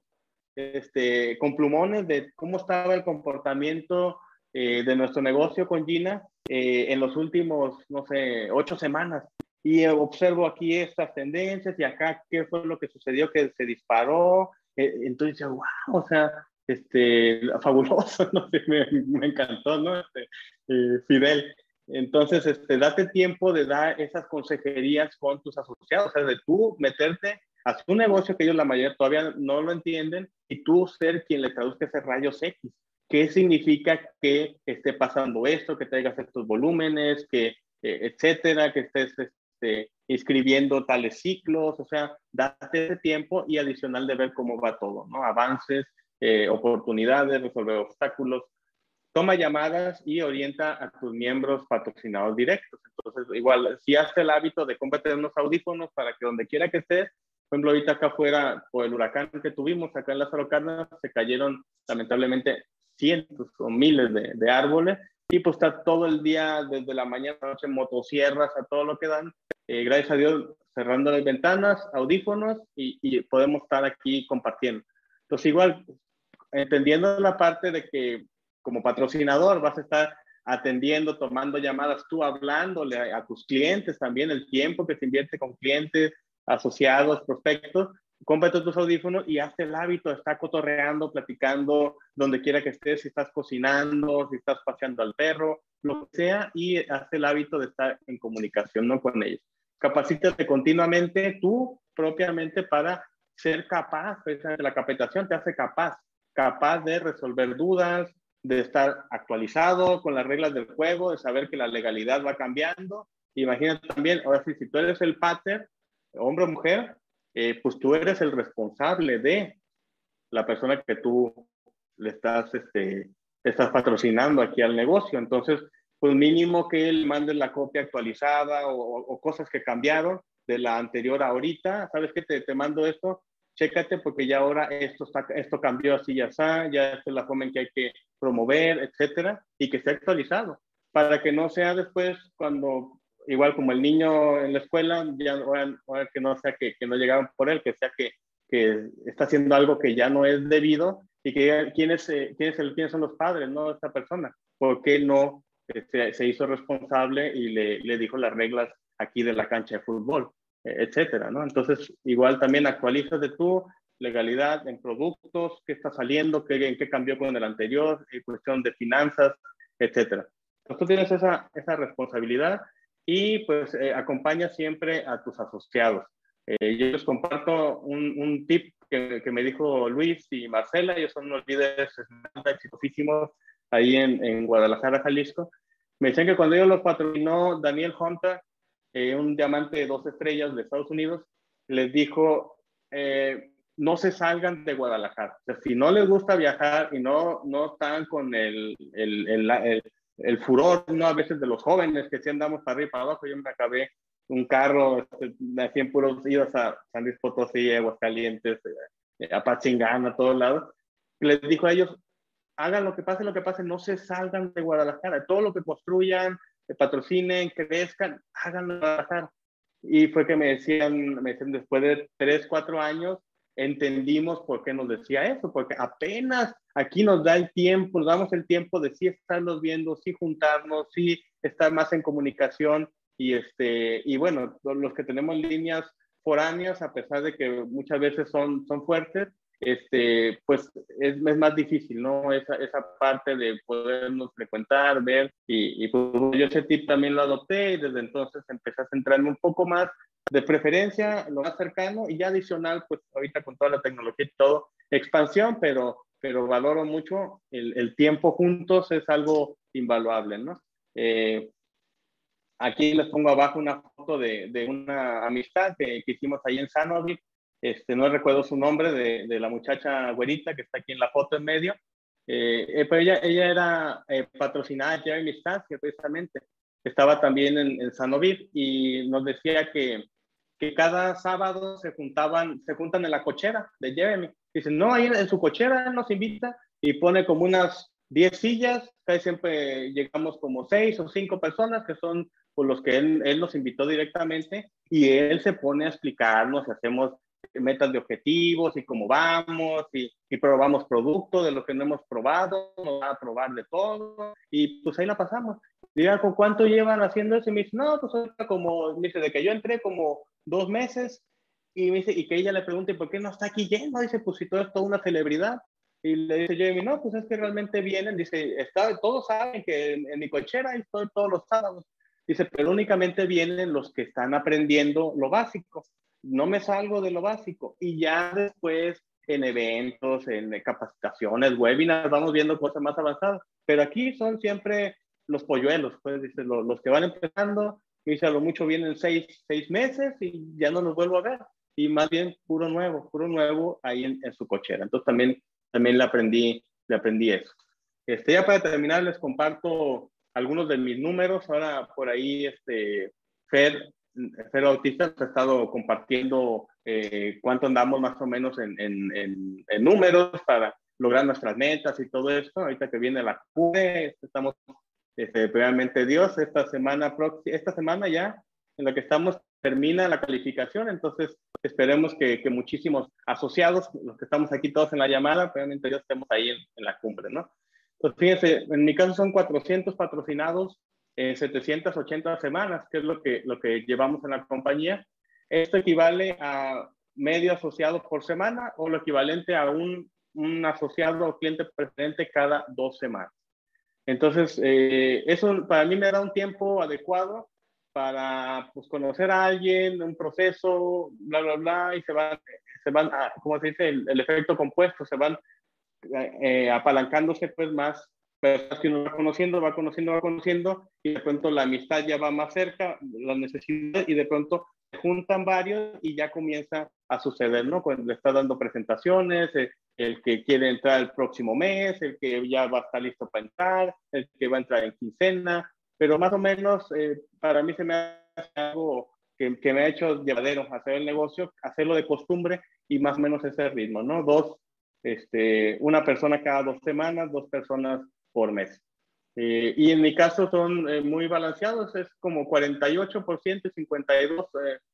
este, con plumones de cómo estaba el comportamiento eh, de nuestro negocio con Gina eh, en los últimos, no sé, ocho semanas. Y observo aquí estas tendencias y acá qué fue lo que sucedió que se disparó. Eh, entonces, wow, o sea, este, *laughs* fabuloso, no me, me encantó, ¿no? Este, eh, Fidel. Entonces, este, date tiempo de dar esas consejerías con tus asociados, o sea, de tú meterte a su negocio que ellos la mayoría todavía no lo entienden y tú ser quien le traduzca ese rayos X. qué significa que esté pasando esto, que traigas estos volúmenes, que eh, etcétera, que estés este, inscribiendo tales ciclos, o sea, date ese tiempo y adicional de ver cómo va todo, ¿no? Avances, eh, oportunidades, resolver obstáculos. Toma llamadas y orienta a tus miembros patrocinados directos. Entonces, igual, si haces el hábito de cómprate unos audífonos para que donde quiera que estés, por ejemplo, ahorita acá afuera, por el huracán que tuvimos acá en Lázaro Cárdenas, se cayeron lamentablemente cientos o miles de, de árboles y pues está todo el día, desde la mañana a la noche, motosierras a todo lo que dan. Eh, gracias a Dios, cerrando las ventanas, audífonos y, y, podemos estar aquí compartiendo. Entonces, igual, entendiendo la parte de que como patrocinador vas a estar atendiendo, tomando llamadas, tú hablándole a, tus clientes también, el tiempo que se invierte con clientes, asociados, prospectos, cómprate tus audífonos y hazte el hábito de estar cotorreando, platicando, donde quiera que estés, si estás cocinando, si estás paseando al perro, lo que sea, y hazte el hábito de estar en comunicación ¿no? con ellos. Capacítate continuamente tú propiamente para ser capaz, la capacitación te hace capaz, capaz de resolver dudas, de estar actualizado con las reglas del juego, de saber que la legalidad va cambiando. Imagínate también, ahora sí, si tú eres el pater, hombre o mujer, eh, pues tú eres el responsable de la persona que tú le estás, este, estás patrocinando aquí al negocio. Entonces, pues mínimo que él mande la copia actualizada o, cosas que cambiaron de la anterior a ahorita. ¿Sabes qué? Te, te mando esto, chécate porque ya ahora esto, está, esto cambió así, ya está, ya esta es la forma en que hay que promover, etcétera, y que esté actualizado para que no sea después cuando igual como el niño en la escuela, ya ahora, que no sea que, que, no llegaron por él, que sea que, que, está haciendo algo que ya no es debido y que quién, es, eh, quién, es el, quiénes son los padres, ¿no? Esta persona, ¿por qué no este, se hizo responsable y le, le, dijo las reglas aquí de la cancha de fútbol, etcétera, ¿no? Entonces, igual también actualizas de tu legalidad en productos, qué está saliendo, qué, en qué cambió con el anterior, en cuestión de finanzas, etcétera. Entonces, tú tienes esa, esa responsabilidad y pues eh, acompaña siempre a tus asociados. Eh, yo les comparto un, un tip que, que, me dijo Luis y Marcela, ellos son unos líderes exitosísimos ahí en, en, Guadalajara, Jalisco. Me decían que cuando ellos los patrocinó Daniel Hunter, eh, un diamante de dos estrellas de Estados Unidos, les dijo, eh, no se salgan de Guadalajara. Si no les gusta viajar y no, no están con el, el, el, el furor, ¿no? A veces de los jóvenes que si andamos para arriba y para abajo. Yo me acabé un carro, así en puros idos a San Luis Potosí, Aguascalientes, eh, a Pachingán, a todos lados. Les dijo a ellos, hagan lo que pase, lo que pase, no se salgan de Guadalajara. Todo lo que construyan, patrocinen, crezcan, háganlo Guadalajara. Y fue que me decían, me decían, después de tres, cuatro años, entendimos por qué nos decía eso, porque apenas aquí nos da el tiempo, nos damos el tiempo de sí estarnos viendo, sí juntarnos, sí estar más en comunicación y este y bueno, los que tenemos líneas foráneas, a pesar de que muchas veces son, son fuertes, este, pues es, es más difícil, ¿no? Esa, esa parte de podernos frecuentar, ver, y, y pues yo ese tip también lo adopté y desde entonces empecé a centrarme un poco más de preferencia lo más cercano y ya adicional, pues ahorita con toda la tecnología y todo, expansión, pero, pero valoro mucho el, el tiempo juntos, es algo invaluable, ¿no? Eh, aquí les pongo abajo una foto de, de una amistad que, que, hicimos ahí en Sanovic, este, no recuerdo su nombre, de, de, la muchacha güerita que está aquí en la foto en medio, eh, eh, pero ella, ella era eh, patrocinada ya en mi estancia precisamente, estaba también en, en y nos decía que que cada sábado se juntaban, se juntan en la cochera de Jeremy. Dicen, no, ahí en su cochera nos invita y pone como unas 10 sillas, casi siempre llegamos como 6 o 5 personas que son por los que él, él, nos invitó directamente y él se pone a explicarnos, hacemos metas de objetivos y cómo vamos y, probamos productos de lo que no hemos probado, nos va a probar de todo y pues ahí la pasamos. Diga, ¿con cuánto llevan haciendo eso? Y me dice, no, pues como, me dice, de que yo entré como dos meses y, me dice, y que ella le pregunte, ¿por qué no está aquí lleno? Dice, pues si todo es una celebridad. Y le dice Jamie, no, pues es que realmente vienen, dice, está, todos saben que en, en mi cochera estoy todos los sábados. Dice, pero únicamente vienen los que están aprendiendo lo básico. No me salgo de lo básico. Y ya después en eventos, en capacitaciones, webinars, vamos viendo cosas más avanzadas. Pero aquí son siempre los polluelos, pues, dice, los, que van empezando, dice, a lo mucho vienen seis, seis meses y ya no los vuelvo a ver. Y más bien puro nuevo, puro nuevo ahí en, su cochera. Entonces también, también le, aprendí, le aprendí eso. Este, ya para terminar, les comparto algunos de mis números. Ahora por ahí, este, Fer, Fer Bautista ha estado compartiendo eh, cuánto andamos más o menos en, en, en, números para lograr nuestras metas y todo esto. Ahorita que viene la cumbre, estamos este, Dios, esta semana, esta semana ya en la que estamos termina la calificación, entonces esperemos que, que muchísimos asociados, los que estamos aquí todos en la llamada, previamente Dios estemos ahí en, en la cumbre, ¿no? Entonces, fíjense, en mi caso son 400 patrocinados en 780 semanas, que es lo que, lo que llevamos en la compañía. Esto equivale a medio asociado por semana o lo equivalente a un, un asociado o cliente preferente cada dos semanas. Entonces, eh, eso para mí me da un tiempo adecuado para pues, conocer a alguien, un proceso, bla, bla, bla, y se van, se van a, ¿cómo se dice? El, efecto compuesto, se van eh, apalancándose pues más personas que uno va conociendo, va conociendo, va conociendo, y de pronto la amistad ya va más cerca, la necesidad, y de pronto se juntan varios y ya comienza a suceder, ¿no? Cuando le está dando presentaciones, eh, el que quiere entrar el próximo mes, el que ya va a estar listo para entrar, el que va a entrar en quincena, pero más o menos eh, para mí se me hace algo que, que, me ha hecho llevadero hacer el negocio, hacerlo de costumbre y más o menos ese ritmo, ¿no? Dos, este, una persona cada dos semanas, dos personas por mes. Eh, y en mi caso son eh, muy balanceados, es como 48% y 52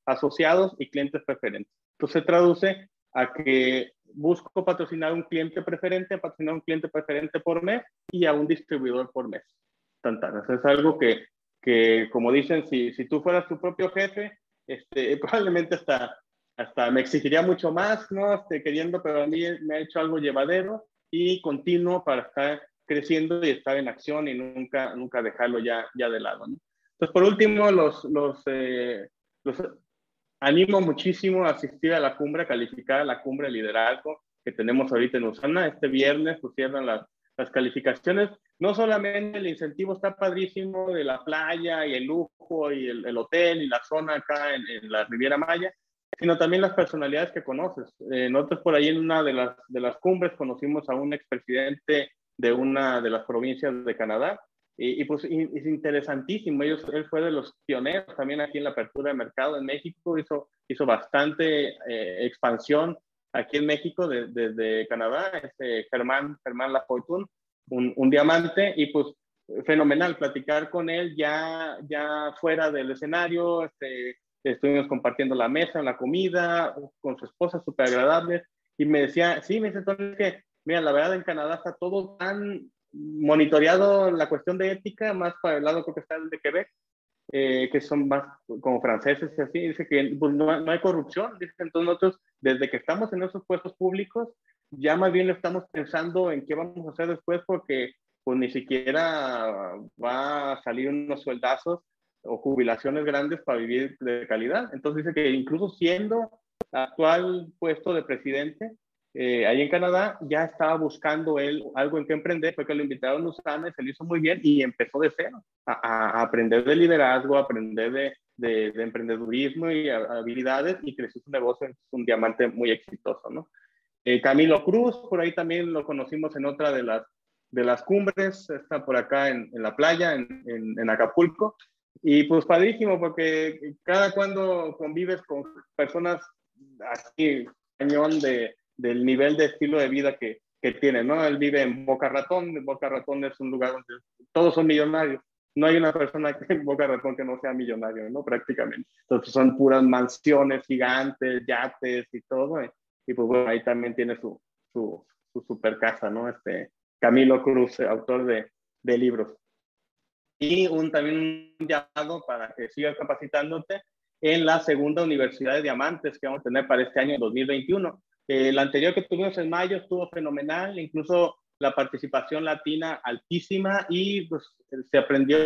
asociados y clientes preferentes. Entonces se traduce a que busco patrocinar un cliente preferente, patrocinar un cliente preferente por mes y a un distribuidor por mes. Eso es algo que, que como dicen, si, si, tú fueras tu propio jefe, este, *laughs* probablemente hasta, hasta me exigiría mucho más, ¿no? Este, queriendo, pero a mí me ha hecho algo llevadero y continuo para estar creciendo y estar en acción y nunca, nunca dejarlo ya, ya de lado, ¿no? Entonces, por último, los, los, eh, los animo muchísimo a asistir a la cumbre, calificada, la cumbre de liderazgo que tenemos ahorita en Usana. Este viernes pues cierran las, las calificaciones. No solamente el incentivo está padrísimo de la playa y el lujo y el, el hotel y la zona acá en, en, la Riviera Maya, sino también las personalidades que conoces. Eh, nosotros por ahí en una de las, de las cumbres conocimos a un expresidente de una de las provincias de Canadá, y, pues es interesantísimo, Ellos, él fue de los pioneros también aquí en la apertura de mercado en México, hizo, hizo bastante eh, expansión aquí en México desde de, Canadá, este Germán, Germán Lafortune, un, un diamante, y pues fenomenal platicar con él ya, ya fuera del escenario, este, estuvimos compartiendo la mesa, la comida, con su esposa, súper agradable, y me decía, sí, me dice entonces que, mira, la verdad en Canadá está todo tan monitoreado la cuestión de ética, más para el lado que está el de Quebec, eh, que son más como franceses y así, dice que pues, no, no, hay corrupción, dice entonces nosotros desde que estamos en esos puestos públicos, ya más bien estamos pensando en qué vamos a hacer después porque pues ni siquiera va a salir unos sueldazos o jubilaciones grandes para vivir de calidad. Entonces dice que incluso siendo actual puesto de presidente, eh, ahí en Canadá, ya estaba buscando él algo en que emprender, fue que lo invitaron a USANA, se lo hizo muy bien y empezó de cero a, aprender de liderazgo, a aprender de, de, de emprendedurismo y habilidades y creció su negocio, es un diamante muy exitoso, ¿no? Eh, Camilo Cruz, por ahí también lo conocimos en otra de las, de las cumbres, está por acá en, en la playa, en, en, en, Acapulco, y pues padrísimo porque cada cuando convives con personas así, cañón de, del nivel de estilo de vida que, que tiene, ¿no? Él vive en Boca Ratón, Boca Ratón es un lugar donde todos son millonarios. No hay una persona en Boca Ratón que no sea millonario, ¿no? Prácticamente. Entonces son puras mansiones gigantes, yates y todo. ¿eh? Y pues bueno, ahí también tiene su, su, su super casa, ¿no? Este Camilo Cruz, autor de, de libros. Y un, también un llamado para que sigas capacitándote en la segunda Universidad de Diamantes que vamos a tener para este año 2021 el anterior que tuvimos en mayo estuvo fenomenal, incluso la participación latina altísima y pues, se aprendió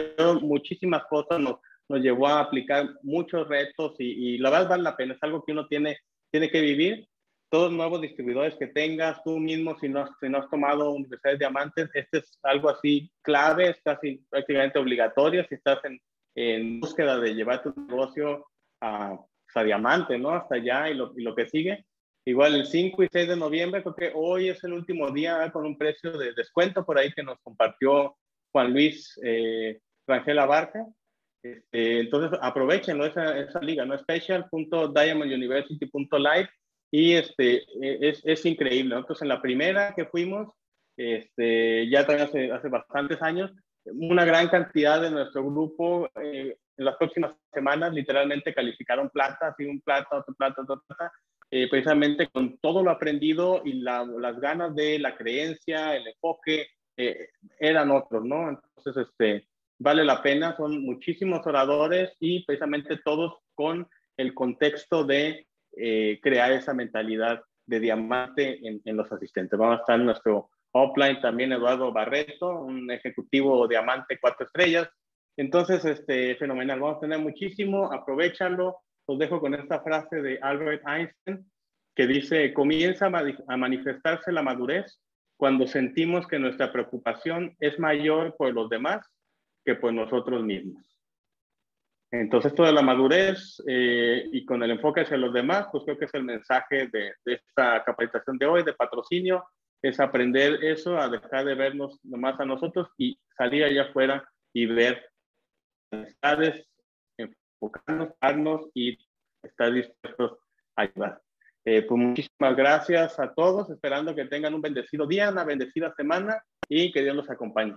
muchísimas cosas, nos, nos llevó a aplicar muchos retos y, y, la verdad vale la pena, es algo que uno tiene, tiene que vivir. todos los nuevos distribuidores que tengas, tú mismo, si no, si no has tomado universidades diamantes, este es algo así clave, es casi prácticamente obligatorio si estás en, en búsqueda de llevar tu negocio a, a diamante, ¿no? Hasta allá y lo, y lo que sigue. Igual el 5 y 6 de noviembre, creo que hoy es el último día con un precio de descuento por ahí que nos compartió Juan Luis eh, Rangel Abarca. Este, entonces aprovechenlo, esa, esa liga, ¿no? Special.diamonduniversity.live y este, e, es, es increíble. Nosotros en la primera que fuimos, este, ya también hace, hace bastantes años, una gran cantidad de nuestro grupo eh, en las próximas semanas literalmente calificaron plata, así un plata, otro plata, otro plata, eh, precisamente con todo lo aprendido y las ganas de la creencia, el enfoque, eh, eran otros, ¿no? Entonces, este, vale la pena, son muchísimos oradores y precisamente todos con el contexto de eh, crear esa mentalidad de diamante en, los asistentes. Vamos a estar en nuestro offline también Eduardo Barreto, un ejecutivo diamante cuatro estrellas. Entonces, este, fenomenal, vamos a tener muchísimo, aprovechalo. Los dejo con esta frase de Albert Einstein que dice, comienza a manifestarse la madurez cuando sentimos que nuestra preocupación es mayor por los demás que por nosotros mismos. Entonces, toda la madurez eh, y con el enfoque hacia los demás, pues creo que es el mensaje de, de, esta capacitación de hoy, de patrocinio, es aprender eso, a dejar de vernos nomás a nosotros y salir allá afuera y ver necesidades, enfocarnos, darnos y estar dispuestos a ayudar. Eh, pues muchísimas gracias a todos, esperando que tengan un bendecido día, una bendecida semana y que Dios los acompañe.